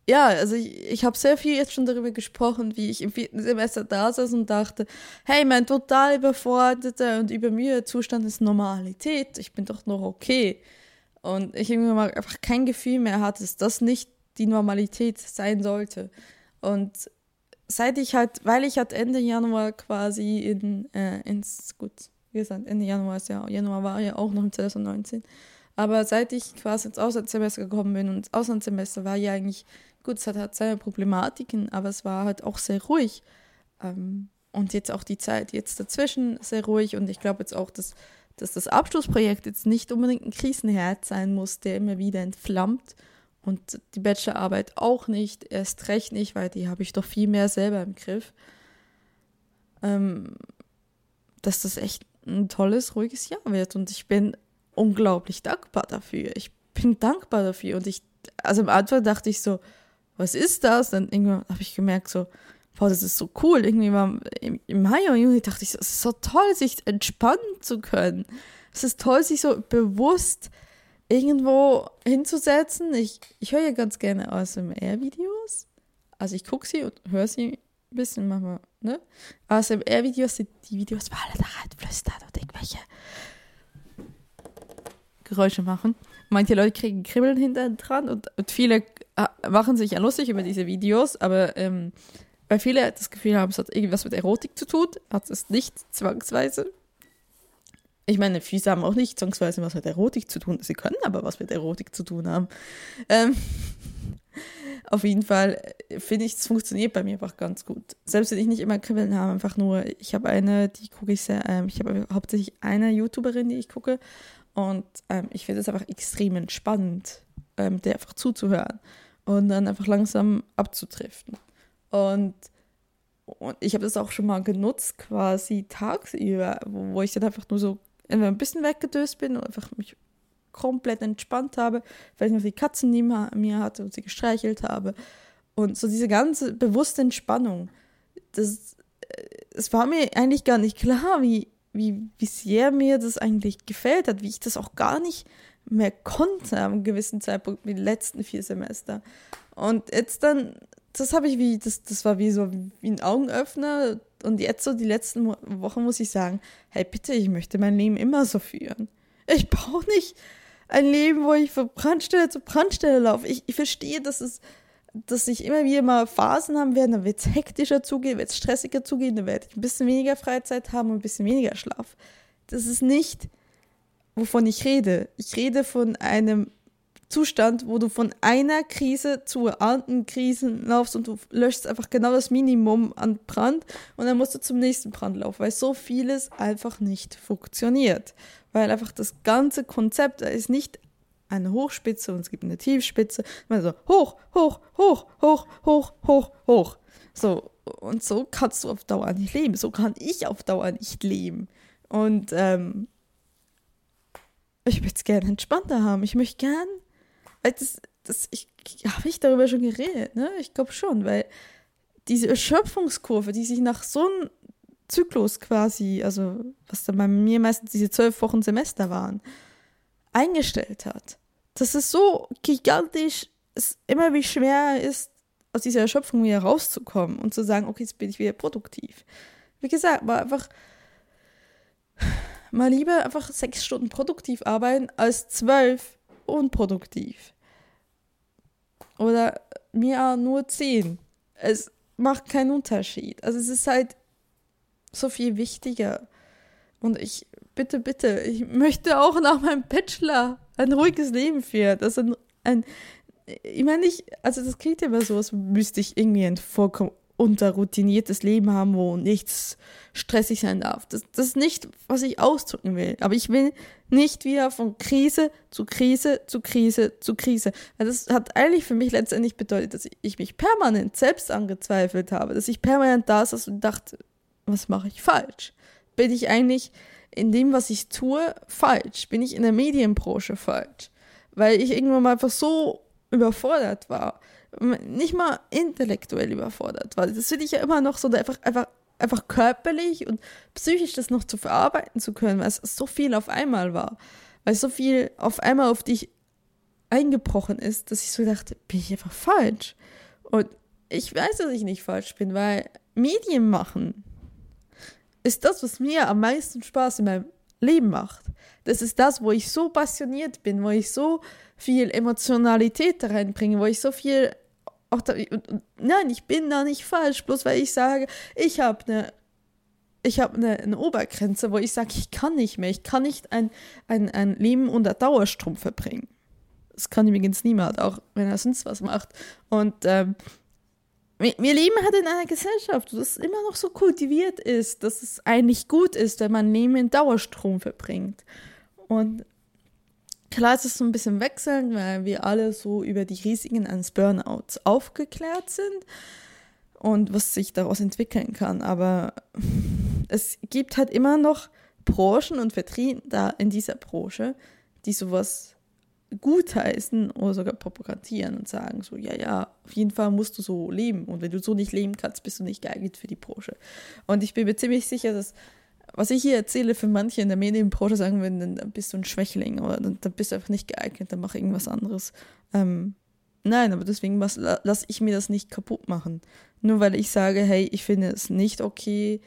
ja, also ich, ich habe sehr viel jetzt schon darüber gesprochen, wie ich im vierten Semester da saß und dachte, hey, mein total überforderter und übermüdeter Zustand ist Normalität. Ich bin doch noch okay. Und ich irgendwie mal einfach kein Gefühl mehr hatte, dass das nicht die Normalität sein sollte. Und seit ich halt, weil ich halt Ende Januar quasi in, äh, ins, gut, wie gesagt, Ende Januar ist ja, Januar war ja auch noch im 2019. Aber seit ich quasi ins Auslandssemester gekommen bin und das Auslandssemester war ja eigentlich, gut, es hat halt seine Problematiken, aber es war halt auch sehr ruhig. Ähm, und jetzt auch die Zeit jetzt dazwischen sehr ruhig und ich glaube jetzt auch, dass, dass das Abschlussprojekt jetzt nicht unbedingt ein Krisenherd sein muss, der immer wieder entflammt und die Bachelorarbeit auch nicht, erst recht nicht, weil die habe ich doch viel mehr selber im Griff. Ähm, dass das echt ein tolles, ruhiges Jahr wird. Und ich bin unglaublich dankbar dafür. Ich bin dankbar dafür. Und ich, also am Anfang dachte ich so, was ist das? Dann irgendwann habe ich gemerkt, so, boah, das ist so cool. Irgendwie war im, im Mai und Juni dachte ich so, es ist so toll, sich entspannen zu können. Es ist toll, sich so bewusst irgendwo hinzusetzen. Ich, ich höre ja ganz gerne ASMR-Videos. Also ich gucke sie und höre sie ein bisschen manchmal, ne? ASMR-Videos sind die Videos, wo alle da reinflüstern und irgendwelche Geräusche machen. Manche Leute kriegen Kribbeln hinter dran und, und viele äh, machen sich ja lustig über diese Videos, aber ähm, weil viele das Gefühl haben, es hat irgendwas mit Erotik zu tun, hat es nicht zwangsweise. Ich meine, Füße haben auch nicht zwangsweise was mit Erotik zu tun. Sie können aber was mit Erotik zu tun haben. Ähm, auf jeden Fall äh, finde ich, es funktioniert bei mir einfach ganz gut. Selbst wenn ich nicht immer Kribbeln habe, einfach nur, ich habe eine, die gucke ich sehr, ähm, ich habe hauptsächlich eine YouTuberin, die ich gucke. Und ähm, ich finde es einfach extrem entspannend, ähm, der einfach zuzuhören und dann einfach langsam abzutriften. Und, und ich habe das auch schon mal genutzt, quasi tagsüber, wo, wo ich dann einfach nur so ein bisschen weggedöst bin und einfach mich komplett entspannt habe, weil ich noch die Katzen neben mir hatte und sie gestreichelt habe. Und so diese ganze bewusste Entspannung, das, äh, es war mir eigentlich gar nicht klar, wie, wie, wie sehr mir das eigentlich gefällt hat, wie ich das auch gar nicht mehr konnte am gewissen Zeitpunkt mit den letzten vier Semester. Und jetzt dann, das habe ich wie, das, das war wie so wie ein Augenöffner. Und jetzt so die letzten Wochen muss ich sagen, hey bitte, ich möchte mein Leben immer so führen. Ich brauche nicht ein Leben, wo ich von Brandstelle zu Brandstelle laufe. Ich, ich verstehe, dass es, dass ich immer wieder mal Phasen haben werde, dann wird es hektischer zugehen, wird es stressiger zugehen, dann werde ich ein bisschen weniger Freizeit haben und ein bisschen weniger Schlaf. Das ist nicht, wovon ich rede. Ich rede von einem Zustand, wo du von einer Krise zur anderen Krise laufst und du löschst einfach genau das Minimum an Brand und dann musst du zum nächsten Brand laufen, weil so vieles einfach nicht funktioniert. Weil einfach das ganze Konzept da ist nicht eine Hochspitze und es gibt eine Tiefspitze. Also hoch, hoch, hoch, hoch, hoch, hoch, hoch. So, und so kannst du auf Dauer nicht leben. So kann ich auf Dauer nicht leben. Und ähm, ich würde es gerne entspannter haben. Ich möchte gern das, das, ich, habe ich darüber schon geredet, ne? Ich glaube schon, weil diese Erschöpfungskurve, die sich nach so einem Zyklus quasi, also was dann bei mir meistens diese zwölf Wochen Semester waren, eingestellt hat. Dass es so gigantisch, es immer wie schwer ist, aus dieser Erschöpfung wieder rauszukommen und zu sagen, okay, jetzt bin ich wieder produktiv. Wie gesagt, mal einfach mal lieber einfach sechs Stunden produktiv arbeiten als zwölf unproduktiv oder mir nur 10. Es macht keinen Unterschied. Also es ist halt so viel wichtiger. Und ich, bitte, bitte, ich möchte auch nach meinem Bachelor ein ruhiges Leben führen. Das ein, ein ich meine nicht, also das klingt ja immer so, als müsste ich irgendwie ein vollkommen unterroutiniertes Leben haben, wo nichts stressig sein darf. Das, das ist nicht, was ich ausdrücken will. Aber ich will nicht wieder von Krise zu Krise zu Krise zu Krise. Das hat eigentlich für mich letztendlich bedeutet, dass ich mich permanent selbst angezweifelt habe, dass ich permanent da saß und dachte, was mache ich falsch? Bin ich eigentlich in dem, was ich tue, falsch? Bin ich in der Medienbranche falsch? Weil ich irgendwann mal einfach so überfordert war nicht mal intellektuell überfordert war. Das finde ich ja immer noch so, einfach, einfach, einfach körperlich und psychisch das noch zu verarbeiten zu können, weil es so viel auf einmal war. Weil so viel auf einmal auf dich eingebrochen ist, dass ich so dachte, bin ich einfach falsch. Und ich weiß, dass ich nicht falsch bin, weil Medien machen ist das, was mir am meisten Spaß in meinem Leben macht. Das ist das, wo ich so passioniert bin, wo ich so viel Emotionalität reinbringe, wo ich so viel auch da, nein, ich bin da nicht falsch, bloß weil ich sage, ich habe eine ich habe eine, eine, Obergrenze, wo ich sage, ich kann nicht mehr, ich kann nicht ein, ein, ein Leben unter Dauerstrom verbringen. Das kann übrigens niemand, auch wenn er sonst was macht. Und ähm, wir, wir leben halt in einer Gesellschaft, es immer noch so kultiviert ist, dass es eigentlich gut ist, wenn man Leben in Dauerstrom verbringt. Und klar ist es so ein bisschen wechselnd, weil wir alle so über die Risiken eines Burnouts aufgeklärt sind und was sich daraus entwickeln kann. Aber es gibt halt immer noch Branchen und Vertreter in dieser Branche, die sowas gutheißen oder sogar propagandieren und sagen so, ja, ja, auf jeden Fall musst du so leben und wenn du so nicht leben kannst, bist du nicht geeignet für die Branche. Und ich bin mir ziemlich sicher, dass was ich hier erzähle, für manche in der Medienbranche sagen würden, dann bist du ein Schwächling oder dann, dann bist du einfach nicht geeignet, dann mach irgendwas anderes. Ähm, nein, aber deswegen lasse ich mir das nicht kaputt machen. Nur weil ich sage, hey, ich finde es nicht okay,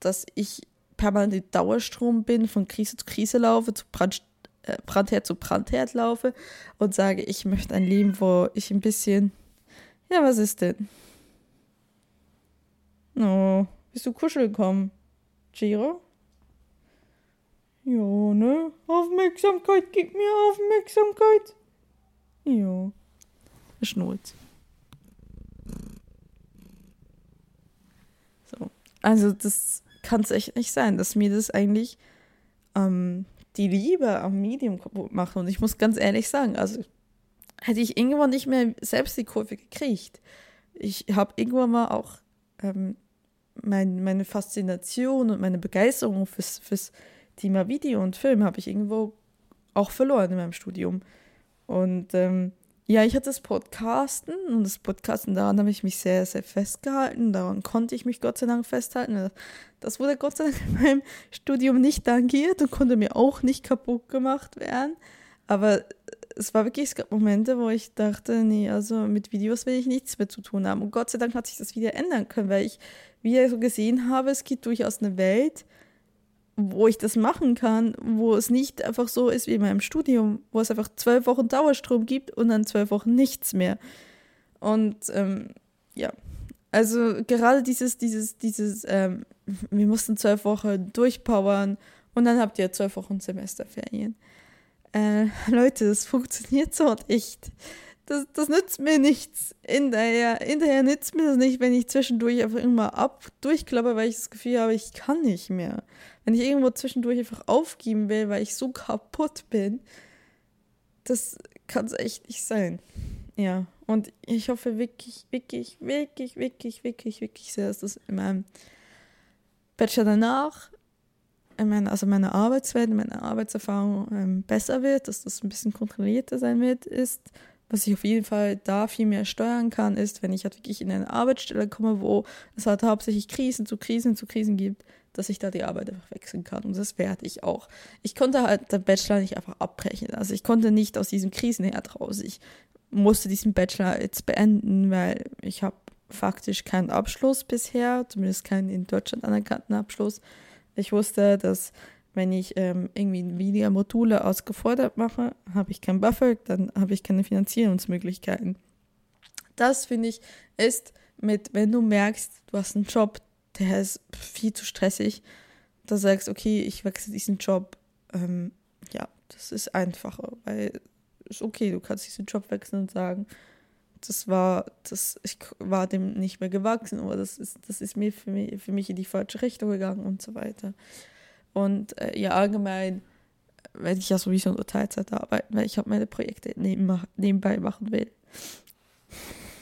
dass ich permanent in Dauerstrom bin, von Krise zu Krise laufe, zu Brand äh, Brandherd zu Brandherd laufe und sage, ich möchte ein Leben, wo ich ein bisschen. Ja, was ist denn? Oh, bist du kuscheln gekommen? Giro? Ja, ne? Aufmerksamkeit, gib mir Aufmerksamkeit. Ja. Schnurz. So. Also, das kann es echt nicht sein, dass mir das eigentlich ähm, die Liebe am Medium kaputt macht. Und ich muss ganz ehrlich sagen, also hätte ich irgendwann nicht mehr selbst die Kurve gekriegt. Ich habe irgendwann mal auch ähm, mein, meine Faszination und meine Begeisterung fürs, fürs Thema Video und Film habe ich irgendwo auch verloren in meinem Studium. Und ähm, ja, ich hatte das Podcasten und das Podcasten, daran habe ich mich sehr, sehr festgehalten. Daran konnte ich mich Gott sei Dank festhalten. Das wurde Gott sei Dank in meinem Studium nicht tangiert und konnte mir auch nicht kaputt gemacht werden. Aber es war wirklich, es gab Momente, wo ich dachte, nee, also mit Videos will ich nichts mehr zu tun haben. Und Gott sei Dank hat sich das wieder ändern können, weil ich wieder so gesehen habe, es gibt durchaus eine Welt, wo ich das machen kann, wo es nicht einfach so ist wie in meinem Studium, wo es einfach zwölf Wochen Dauerstrom gibt und dann zwölf Wochen nichts mehr. Und ähm, ja, also gerade dieses, dieses, dieses, ähm, wir mussten zwölf Wochen durchpowern und dann habt ihr zwölf Wochen Semesterferien. Äh, Leute, das funktioniert so echt das, das nützt mir nichts. Hinterher, hinterher nützt mir das nicht, wenn ich zwischendurch einfach immer ab durchklappe, weil ich das Gefühl habe, ich kann nicht mehr. Wenn ich irgendwo zwischendurch einfach aufgeben will, weil ich so kaputt bin, das kann es echt nicht sein. Ja, und ich hoffe wirklich, wirklich, wirklich, wirklich, wirklich, wirklich sehr, dass das in meinem Bachelor danach, in meiner, also meine Arbeitswelt, meine Arbeitserfahrung ähm, besser wird, dass das ein bisschen kontrollierter sein wird, ist was ich auf jeden Fall da viel mehr steuern kann, ist, wenn ich halt wirklich in eine Arbeitsstelle komme, wo es halt hauptsächlich Krisen zu Krisen zu Krisen gibt, dass ich da die Arbeit einfach wechseln kann. Und das werde ich auch. Ich konnte halt den Bachelor nicht einfach abbrechen. Also ich konnte nicht aus diesem Krisenherd raus. Ich musste diesen Bachelor jetzt beenden, weil ich habe faktisch keinen Abschluss bisher, zumindest keinen in Deutschland anerkannten Abschluss. Ich wusste, dass wenn ich ähm, irgendwie Module ausgefordert mache, habe ich kein Buffer, dann habe ich keine Finanzierungsmöglichkeiten. Das finde ich ist mit, wenn du merkst, du hast einen Job, der ist viel zu stressig, da sagst, okay, ich wechsle diesen Job, ähm, ja, das ist einfacher, weil ist okay, du kannst diesen Job wechseln und sagen, das war, das, ich war dem nicht mehr gewachsen oder das ist, das ist mir für mich, für mich in die falsche Richtung gegangen und so weiter. Und äh, ja, allgemein werde ich ja sowieso nur Teilzeit arbeiten, weil ich habe meine Projekte neben, nebenbei machen will.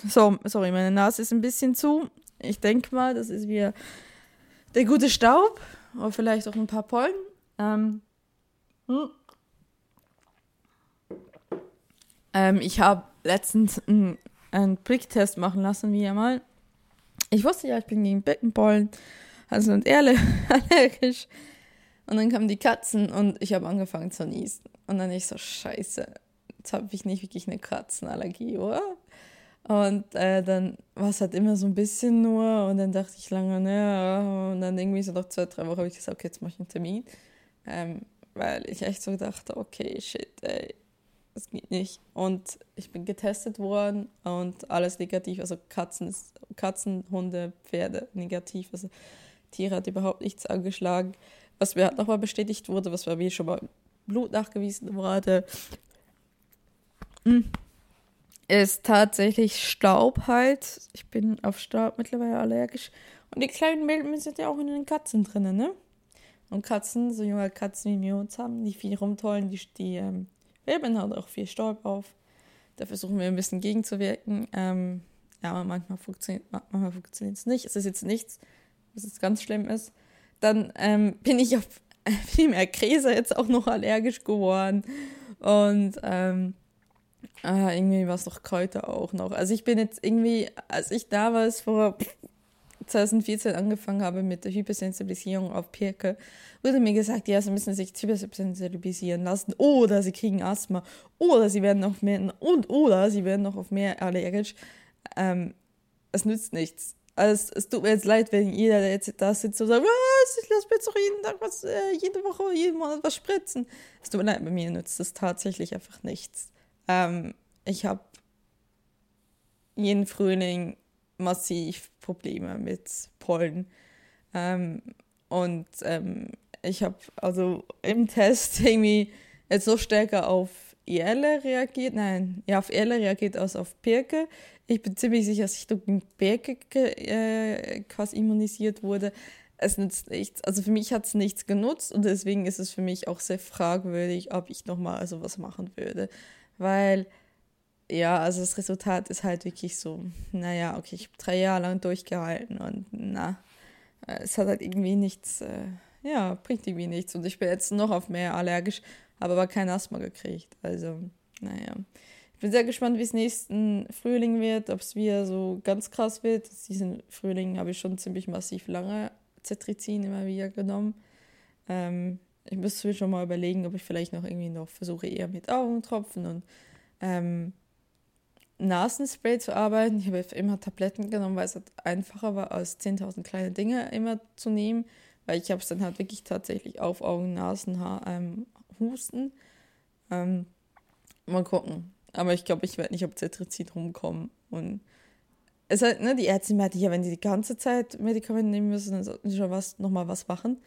So, sorry, meine Nase ist ein bisschen zu. Ich denke mal, das ist wieder der gute Staub oder vielleicht auch ein paar Pollen. Ähm, hm. ähm, ich habe letztens einen, einen Pricktest machen lassen, wie einmal. Ich wusste ja, ich bin gegen Beckenpollen, also und ehrlich allergisch. Und dann kamen die Katzen und ich habe angefangen zu niesen. Und dann ich so, scheiße, jetzt habe ich nicht wirklich eine Katzenallergie, oder? Und äh, dann war es halt immer so ein bisschen nur und dann dachte ich lange, naja, und dann irgendwie so nach zwei, drei Wochen habe ich gesagt, okay, jetzt mache ich einen Termin. Ähm, weil ich echt so dachte, okay, shit, ey, das geht nicht. Und ich bin getestet worden und alles negativ, also Katzen, Katzen Hunde, Pferde negativ, also Tiere hat überhaupt nichts angeschlagen. Was mir halt nochmal bestätigt wurde, was bei mir schon mal Blut nachgewiesen wurde, hm, ist tatsächlich Staub halt. Ich bin auf Staub mittlerweile allergisch. Und die kleinen Milben sind ja auch in den Katzen drin, ne? Und Katzen, so junge Katzen wie wir uns haben, die viel rumtollen, die, die ähm, Milben haben auch viel Staub auf. Da versuchen wir ein bisschen gegenzuwirken. Ähm, ja, aber manchmal funktioniert manchmal es nicht. Es ist jetzt nichts, was jetzt ganz schlimm ist. Dann ähm, bin ich auf viel mehr Kräse jetzt auch noch allergisch geworden. Und ähm, Ah, irgendwie war es doch Kräuter auch noch. Also ich bin jetzt irgendwie, als ich damals vor 2014 angefangen habe mit der Hypersensibilisierung auf Pirke, wurde mir gesagt, ja, sie müssen sich hypersensibilisieren lassen oder sie kriegen Asthma oder sie werden noch mehr und oder sie werden noch auf mehr allergisch. Ähm, es nützt nichts. Also es, tut mir jetzt leid, wenn jeder, der jetzt da sitzt und sagt, was, ich lasse mir jetzt doch jeden Tag was, äh, jede Woche, jeden Monat was spritzen. Es tut mir leid, bei mir nützt das tatsächlich einfach nichts. Ähm, ich habe jeden Frühling massiv Probleme mit Pollen. Ähm, und ähm, ich habe also im Test irgendwie jetzt so stärker auf Erle reagiert, nein, ja, auf Erle reagiert als auf Birke. Ich bin ziemlich sicher, dass ich durch Birke äh, quasi immunisiert wurde. Es nützt nichts. Also für mich hat es nichts genutzt und deswegen ist es für mich auch sehr fragwürdig, ob ich nochmal also was machen würde weil ja, also das Resultat ist halt wirklich so, naja, okay, ich habe drei Jahre lang durchgehalten und na, es hat halt irgendwie nichts, äh, ja, bringt irgendwie nichts. Und ich bin jetzt noch auf mehr allergisch, habe aber kein Asthma gekriegt. Also, naja. Ich bin sehr gespannt, wie es nächsten Frühling wird, ob es wieder so ganz krass wird. Diesen Frühling habe ich schon ziemlich massiv lange Cetrizin immer wieder genommen. Ähm, ich müsste mir schon mal überlegen, ob ich vielleicht noch irgendwie noch versuche, eher mit Augentropfen und ähm, Nasenspray zu arbeiten. Ich habe immer Tabletten genommen, weil es halt einfacher war, als 10.000 kleine Dinge immer zu nehmen, weil ich habe es dann halt wirklich tatsächlich auf Augen, Nasen, Haar, ähm, Husten. Ähm, mal gucken. Aber ich glaube, ich werde nicht auf Cetrizin rumkommen. Und es halt, ne, die Ärzte meinten, ja, wenn die die ganze Zeit Medikamente nehmen müssen, dann sollten sie schon was, nochmal was machen.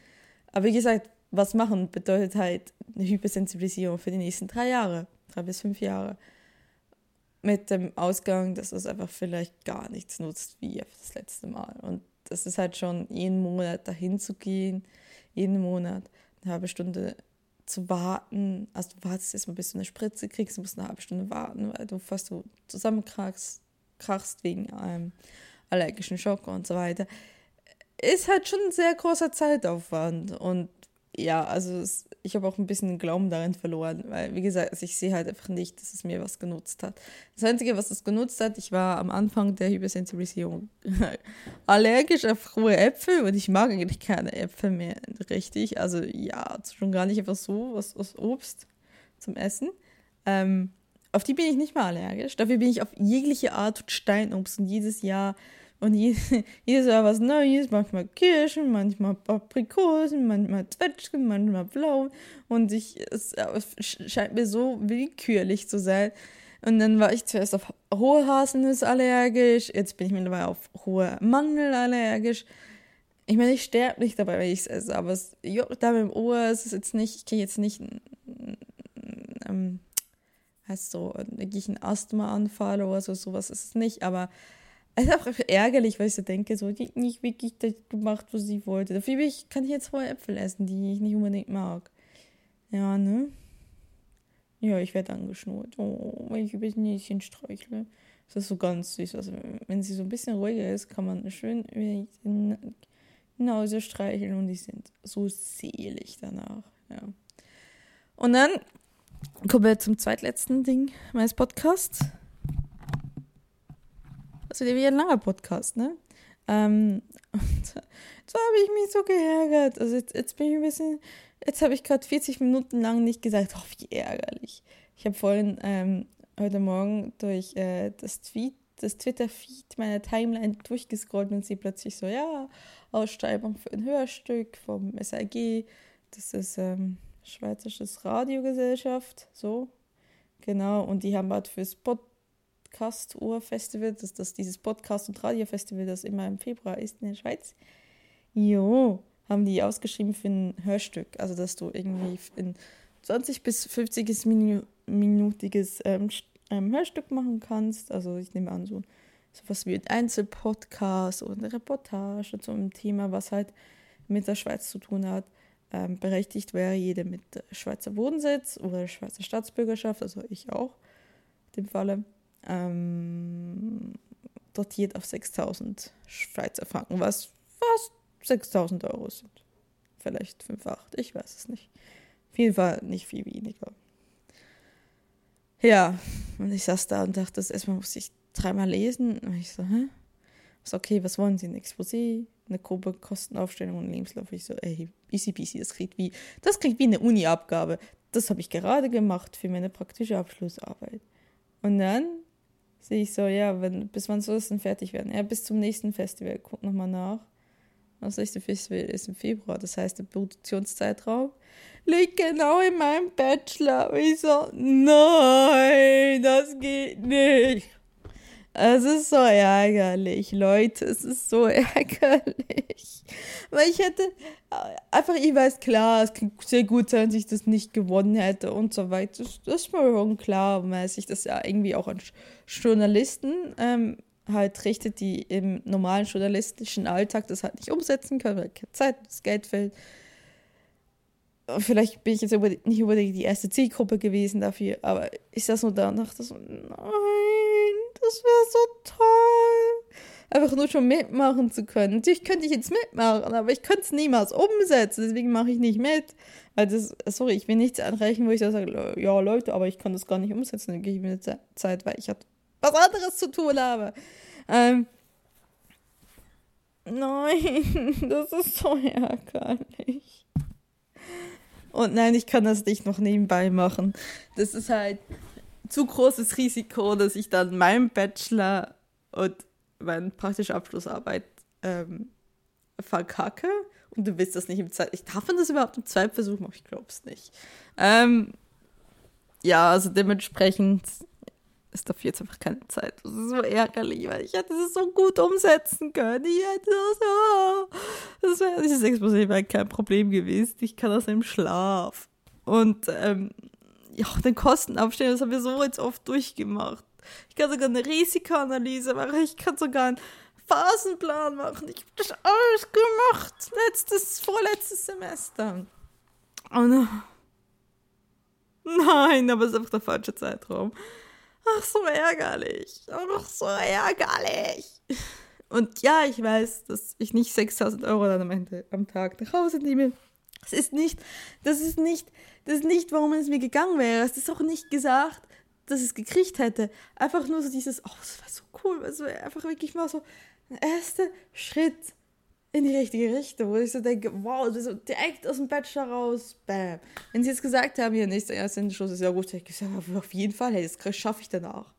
Aber wie gesagt, was machen bedeutet halt eine Hypersensibilisierung für die nächsten drei Jahre, drei bis fünf Jahre. Mit dem Ausgang, dass es einfach vielleicht gar nichts nutzt wie das letzte Mal. Und das ist halt schon jeden Monat dahin zu gehen, jeden Monat eine halbe Stunde zu warten. Also du wartest erstmal, bis du eine Spritze kriegst, du musst eine halbe Stunde warten, weil du fast so zusammenkrachst krachst wegen einem allergischen Schock und so weiter. Ist halt schon ein sehr großer Zeitaufwand und ja, also es, ich habe auch ein bisschen den Glauben darin verloren, weil, wie gesagt, also ich sehe halt einfach nicht, dass es mir was genutzt hat. Das Einzige, was es genutzt hat, ich war am Anfang der Hypersensibilisierung allergisch auf rohe Äpfel und ich mag eigentlich keine Äpfel mehr richtig. Also ja, schon gar nicht einfach so, was aus Obst zum Essen. Ähm, auf die bin ich nicht mal allergisch. Dafür bin ich auf jegliche Art Steinobst und jedes Jahr und jedes Jahr was Neues, manchmal Kirschen, manchmal Aprikosen, manchmal Zwetschgen, manchmal Blau. Und ich, es, scheint mir so willkürlich zu sein. Und dann war ich zuerst auf hohe Haselnüsse allergisch, jetzt bin ich mittlerweile auf hohe Mandel allergisch. Ich meine, ich sterbe nicht dabei, wenn ich es esse, aber es juckt da mit dem Ohr, es ist jetzt nicht, ich kriege jetzt nicht, ähm, heißt so, wirklich einen Asthmaanfall oder so, sowas ist es nicht, aber es ist auch ärgerlich, weil ich so denke, so, die nicht wirklich das gemacht, was sie wollte. Dafür ich, kann ich jetzt zwei Äpfel essen, die ich nicht unbedingt mag. Ja, ne? Ja, ich werde angeschnurrt. Oh, wenn ich über das Näschen streichle. Das ist so ganz süß. Also, wenn sie so ein bisschen ruhiger ist, kann man schön über die Nase streicheln und die sind so selig danach. Ja. Und dann kommen wir zum zweitletzten Ding meines Podcasts. Also wäre ein langer Podcast, ne? Ähm, und so habe ich mich so geärgert. Also jetzt, jetzt bin ich ein bisschen, jetzt habe ich gerade 40 Minuten lang nicht gesagt, oh, wie ärgerlich. Ich habe vorhin ähm, heute Morgen durch äh, das Tweet, das Twitter-Feed meiner Timeline durchgescrollt und sie plötzlich so, ja, Ausschreibung für ein Hörstück vom SAG. Das ist ähm, Schweizerisches Radiogesellschaft, so. Genau, und die haben halt fürs Podcast-Uhr-Festival, das, das dieses Podcast- und Radio-Festival, das immer im Februar ist in der Schweiz. Jo, haben die ausgeschrieben für ein Hörstück. Also, dass du irgendwie in 20 bis 50 minütiges ähm, ähm, Hörstück machen kannst. Also, ich nehme an, so sowas wie ein Einzelpodcast oder eine Reportage zu einem Thema, was halt mit der Schweiz zu tun hat. Ähm, berechtigt wäre jede mit Schweizer Bodensitz oder Schweizer Staatsbürgerschaft, also ich auch in dem Falle. Ähm, dotiert auf 6000 Schweizer Franken, was fast 6000 Euro sind. Vielleicht 5,8, ich weiß es nicht. Auf jeden Fall nicht viel weniger. Ja, und ich saß da und dachte, erstmal muss ich dreimal lesen. Und ich so, hä? So, okay, was wollen Sie? Ein Exposé, eine grobe Kostenaufstellung und Lebenslauf. Ich so, ey, easy peasy, das klingt wie, das klingt wie eine Uni-Abgabe. Das habe ich gerade gemacht für meine praktische Abschlussarbeit. Und dann sehe ich so, ja, wenn, bis wann soll es denn fertig werden? Ja, bis zum nächsten Festival. Guck nochmal nach. Das nächste Festival ist im Februar. Das heißt, der Produktionszeitraum liegt genau in meinem Bachelor. Und ich so, nein, das geht nicht. Es ist so ärgerlich, Leute. Es ist so ärgerlich. Weil ich hätte äh, einfach, ich weiß klar, es kann sehr gut sein, dass ich das nicht gewonnen hätte und so weiter. Das, das ist mir schon klar, weil sich das ja irgendwie auch an Journalisten ähm, halt richtet, die im normalen journalistischen Alltag das halt nicht umsetzen können, weil keine Zeit, das Geld fehlt. Vielleicht bin ich jetzt nicht unbedingt die erste Zielgruppe gewesen dafür, aber ich saß nur da und dachte so, nein, das wäre so toll. Einfach nur schon mitmachen zu können. Natürlich könnte ich jetzt mitmachen, aber ich könnte es niemals umsetzen, deswegen mache ich nicht mit. Weil das, sorry, ich will nichts anrechnen, wo ich sage, ja Leute, aber ich kann das gar nicht umsetzen, dann gehe ich mir Zeit, weil ich halt was anderes zu tun habe. Ähm, nein, das ist so ärgerlich. Und nein, ich kann das nicht noch nebenbei machen. Das ist halt zu großes Risiko, dass ich dann meinen Bachelor und meine praktische Abschlussarbeit ähm, verkacke. Und du willst das nicht im Zeit. Ich darf das überhaupt im Zweitversuch machen? Ich glaube es nicht. Ähm, ja, also dementsprechend ist dafür jetzt einfach keine Zeit. Das ist so ärgerlich, weil ich hätte es so gut umsetzen können. Ich hätte das, oh, das wäre dieses Exposé wäre kein Problem gewesen. Ich kann das im Schlaf. Und ähm, ja, den Kostenaufstellung, das haben wir so jetzt oft durchgemacht. Ich kann sogar eine Risikoanalyse machen, ich kann sogar einen Phasenplan machen. Ich habe das alles gemacht, letztes, vorletztes Semester. Und nein, aber es ist einfach der falsche Zeitraum. Ach, so ärgerlich. Ach, so ärgerlich. Und ja, ich weiß, dass ich nicht 6000 Euro dann am Ende am Tag nach Hause nehme. Das ist nicht, das ist nicht, das ist nicht, warum es mir gegangen wäre. Es ist auch nicht gesagt, dass es gekriegt hätte. Einfach nur so dieses, oh, das war so cool. Also einfach wirklich mal so ein erster Schritt in die richtige Richtung, wo ich so denke, wow, das ist direkt aus dem Bachelor raus, bam. Wenn sie jetzt gesagt haben, hier nächste erste Schluss ist ja gut, ich gesagt, auf jeden Fall, hey, das schaffe ich danach.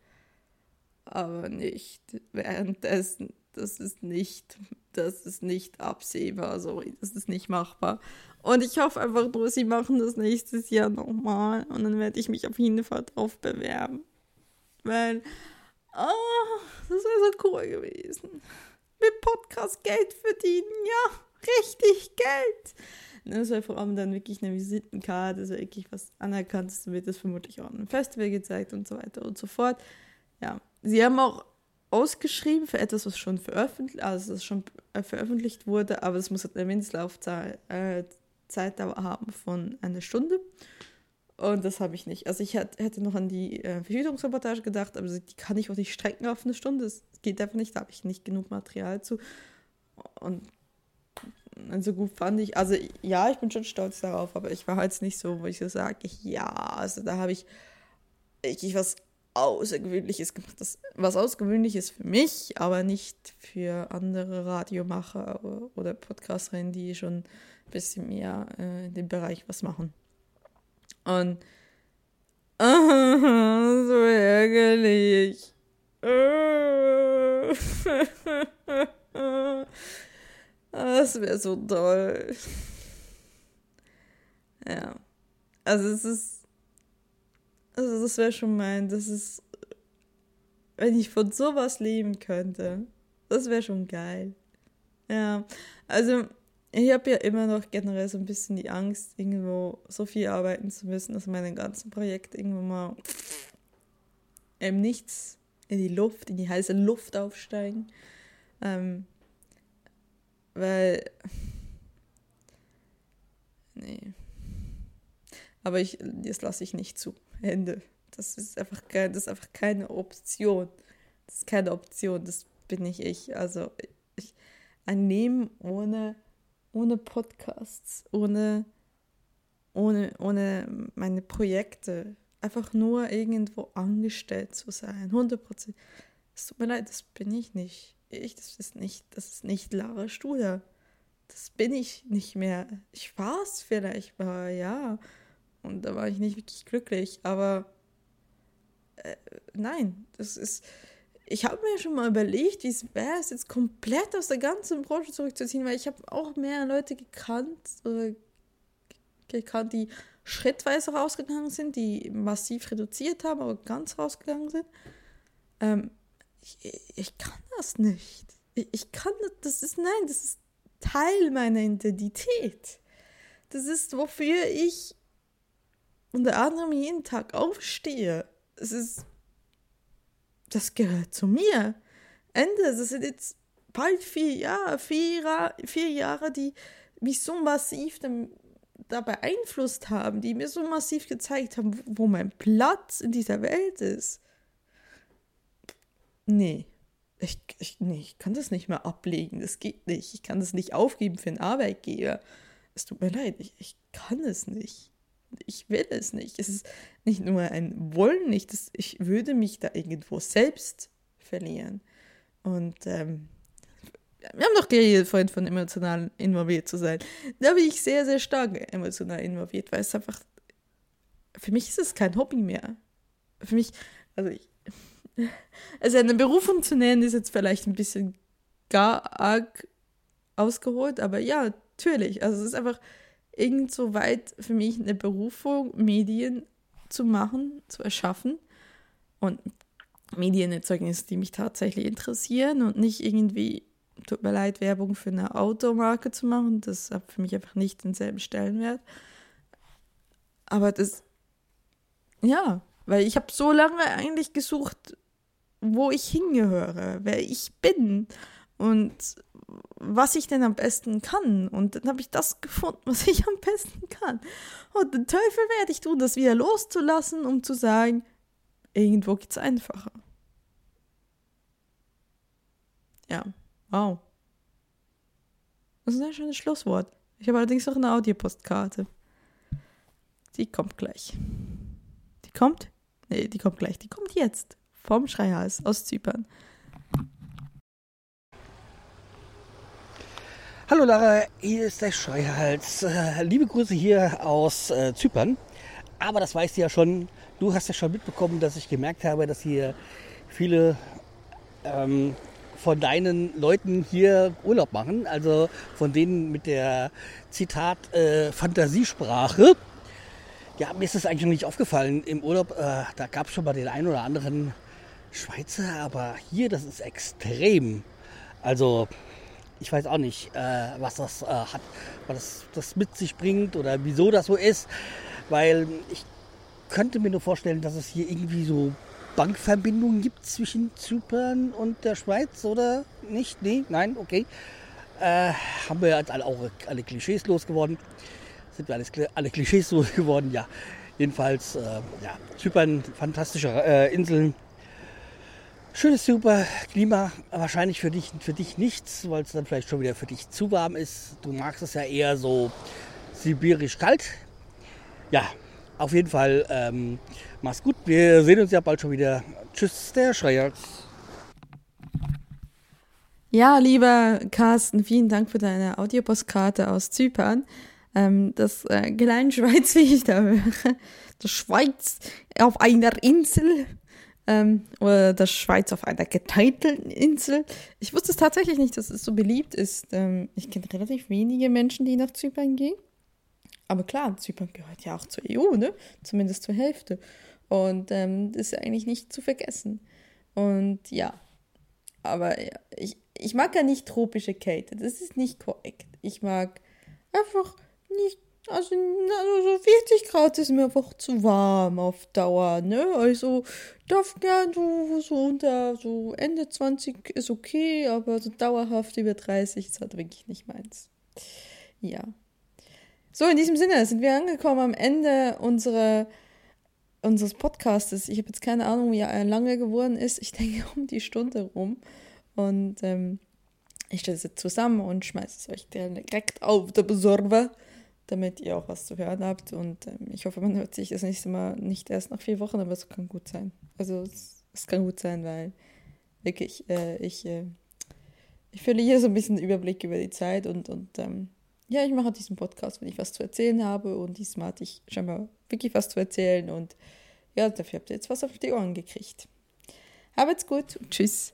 Aber nicht währenddessen. Das ist nicht, das ist nicht absehbar, sorry, das ist nicht machbar. Und ich hoffe einfach nur, sie machen das nächstes Jahr nochmal und dann werde ich mich auf jeden Fall drauf bewerben. Weil, oh, das wäre so cool gewesen mit Podcast Geld verdienen. Ja, richtig Geld. Das soll vor allem dann wirklich eine Visitenkarte, also wirklich was Anerkanntes, wird das vermutlich auch an einem Festival gezeigt und so weiter und so fort. Ja, sie haben auch ausgeschrieben für etwas, was schon veröffentlicht, also das schon äh, veröffentlicht wurde, aber es muss halt eine Mindestlaufzeit äh, haben von einer Stunde. Und das habe ich nicht. Also ich hätte noch an die äh, Verhütungsreportage gedacht, aber die kann ich auch nicht strecken auf eine Stunde. Das geht einfach nicht, da habe ich nicht genug Material zu. Und so gut fand ich, also ja, ich bin schon stolz darauf, aber ich war halt nicht so, wo ich so sage, ja, also da habe ich wirklich was Außergewöhnliches gemacht. Das, was Außergewöhnliches für mich, aber nicht für andere Radiomacher oder Podcasterinnen, die schon ein bisschen mehr äh, in dem Bereich was machen. Und Oh, so ärgerlich. Das wäre so toll. Ja. Also es ist. Also das wäre schon mein, das ist. Wenn ich von sowas leben könnte, das wäre schon geil. Ja. Also ich habe ja immer noch generell so ein bisschen die Angst, irgendwo so viel arbeiten zu müssen, dass meine ganzen Projekte irgendwo mal im Nichts in die Luft, in die heiße Luft aufsteigen. Ähm, weil. Nee. Aber ich, das lasse ich nicht zu. Ende. Das ist einfach kein, das ist einfach keine Option. Das ist keine Option. Das bin nicht ich. Also ich, ein Leben ohne ohne Podcasts, ohne, ohne, ohne meine Projekte, einfach nur irgendwo angestellt zu sein, 100 Prozent. Es tut mir leid, das bin ich nicht. Ich, das ist nicht, das ist nicht Lara Studer. Das bin ich nicht mehr. Ich war es vielleicht mal, ja. Und da war ich nicht wirklich glücklich, aber äh, nein, das ist, ich habe mir schon mal überlegt, wie es wäre, es jetzt komplett aus der ganzen Branche zurückzuziehen, weil ich habe auch mehr Leute gekannt oder gekannt, die schrittweise rausgegangen sind, die massiv reduziert haben, aber ganz rausgegangen sind. Ähm, ich, ich, kann das nicht. Ich, ich kann das, ist, nein, das ist Teil meiner Identität. Das ist, wofür ich unter anderem jeden Tag aufstehe. Es ist das gehört zu mir. Ende. Das sind jetzt bald vier Jahre, vier, vier Jahre, die mich so massiv da beeinflusst haben, die mir so massiv gezeigt haben, wo mein Platz in dieser Welt ist. Nee. Ich, ich, nee, ich kann das nicht mehr ablegen. Das geht nicht. Ich kann das nicht aufgeben für einen Arbeitgeber. Es tut mir leid. Ich, ich kann es nicht ich will es nicht. Es ist nicht nur ein Wollen nicht, das, ich würde mich da irgendwo selbst verlieren. Und ähm, wir haben doch geredet vorhin von emotional involviert zu sein. Da bin ich sehr, sehr stark emotional involviert, weil es einfach, für mich ist es kein Hobby mehr. Für mich, also ich, also eine Berufung zu nennen, ist jetzt vielleicht ein bisschen gar arg ausgeholt, aber ja, natürlich. Also es ist einfach, irgend so weit für mich eine Berufung, Medien zu machen, zu erschaffen und Medienerzeugnisse, die mich tatsächlich interessieren und nicht irgendwie, tut mir leid, Werbung für eine Automarke zu machen. Das hat für mich einfach nicht denselben Stellenwert. Aber das, ja, weil ich habe so lange eigentlich gesucht, wo ich hingehöre, wer ich bin und was ich denn am besten kann. Und dann habe ich das gefunden, was ich am besten kann. Und den Teufel werde ich tun, das wieder loszulassen, um zu sagen, irgendwo geht es einfacher. Ja, wow. Das ist ein schönes Schlusswort. Ich habe allerdings noch eine Audiopostkarte. Die kommt gleich. Die kommt? Nee, die kommt gleich. Die kommt jetzt. Vom Schreihals aus Zypern. Hallo Lara, hier ist der Scheuerhals. Äh, liebe Grüße hier aus äh, Zypern. Aber das weißt du ja schon, du hast ja schon mitbekommen, dass ich gemerkt habe, dass hier viele ähm, von deinen Leuten hier Urlaub machen. Also von denen mit der Zitat äh, Fantasiesprache. Ja, mir ist das eigentlich noch nicht aufgefallen. Im Urlaub, äh, da gab es schon mal den einen oder anderen Schweizer, aber hier, das ist extrem. Also ich weiß auch nicht, äh, was das äh, hat, was das, das, mit sich bringt oder wieso das so ist, weil ich könnte mir nur vorstellen, dass es hier irgendwie so Bankverbindungen gibt zwischen Zypern und der Schweiz oder nicht? Nee, nein, okay. Äh, haben wir jetzt alle, auch alle Klischees losgeworden. Sind wir alles, alle Klischees losgeworden? Ja. Jedenfalls, äh, ja, Zypern, fantastische äh, Inseln, Schönes, super Klima. Wahrscheinlich für dich, für dich nichts, weil es dann vielleicht schon wieder für dich zu warm ist. Du magst es ja eher so sibirisch kalt. Ja, auf jeden Fall. Ähm, mach's gut. Wir sehen uns ja bald schon wieder. Tschüss, der Schreier. Ja, lieber Carsten, vielen Dank für deine Audiopostkarte aus Zypern. Ähm, das äh, kleine Schweiz, wie ich da höre. Das Schweiz auf einer Insel. Ähm, oder das Schweiz auf einer geteilten Insel. Ich wusste es tatsächlich nicht, dass es so beliebt ist. Ähm, ich kenne relativ wenige Menschen, die nach Zypern gehen. Aber klar, Zypern gehört ja auch zur EU, ne? Zumindest zur Hälfte. Und ähm, das ist eigentlich nicht zu vergessen. Und ja, aber ja, ich, ich mag ja nicht tropische Kälte. Das ist nicht korrekt. Ich mag einfach nicht. Also, also so 40 Grad ist mir einfach zu warm auf Dauer, ne? Also darf gern so, so unter so Ende 20 ist okay, aber so dauerhaft über 30 ist halt wirklich nicht meins. Ja. So, in diesem Sinne sind wir angekommen am Ende unserer, unseres Podcastes. Ich habe jetzt keine Ahnung, wie er lange geworden ist. Ich denke um die Stunde rum. Und ähm, ich stelle es jetzt zusammen und schmeiße es euch direkt auf der Besorber, damit ihr auch was zu hören habt. Und ähm, ich hoffe, man hört sich das nächste Mal nicht erst nach vier Wochen, aber es kann gut sein. Also es, es kann gut sein, weil wirklich, äh, ich, äh, ich verliere so ein bisschen Überblick über die Zeit und, und ähm, ja, ich mache diesen Podcast, wenn ich was zu erzählen habe und diesmal hatte ich scheinbar wirklich was zu erzählen und ja, dafür habt ihr jetzt was auf die Ohren gekriegt. Habt's gut und tschüss.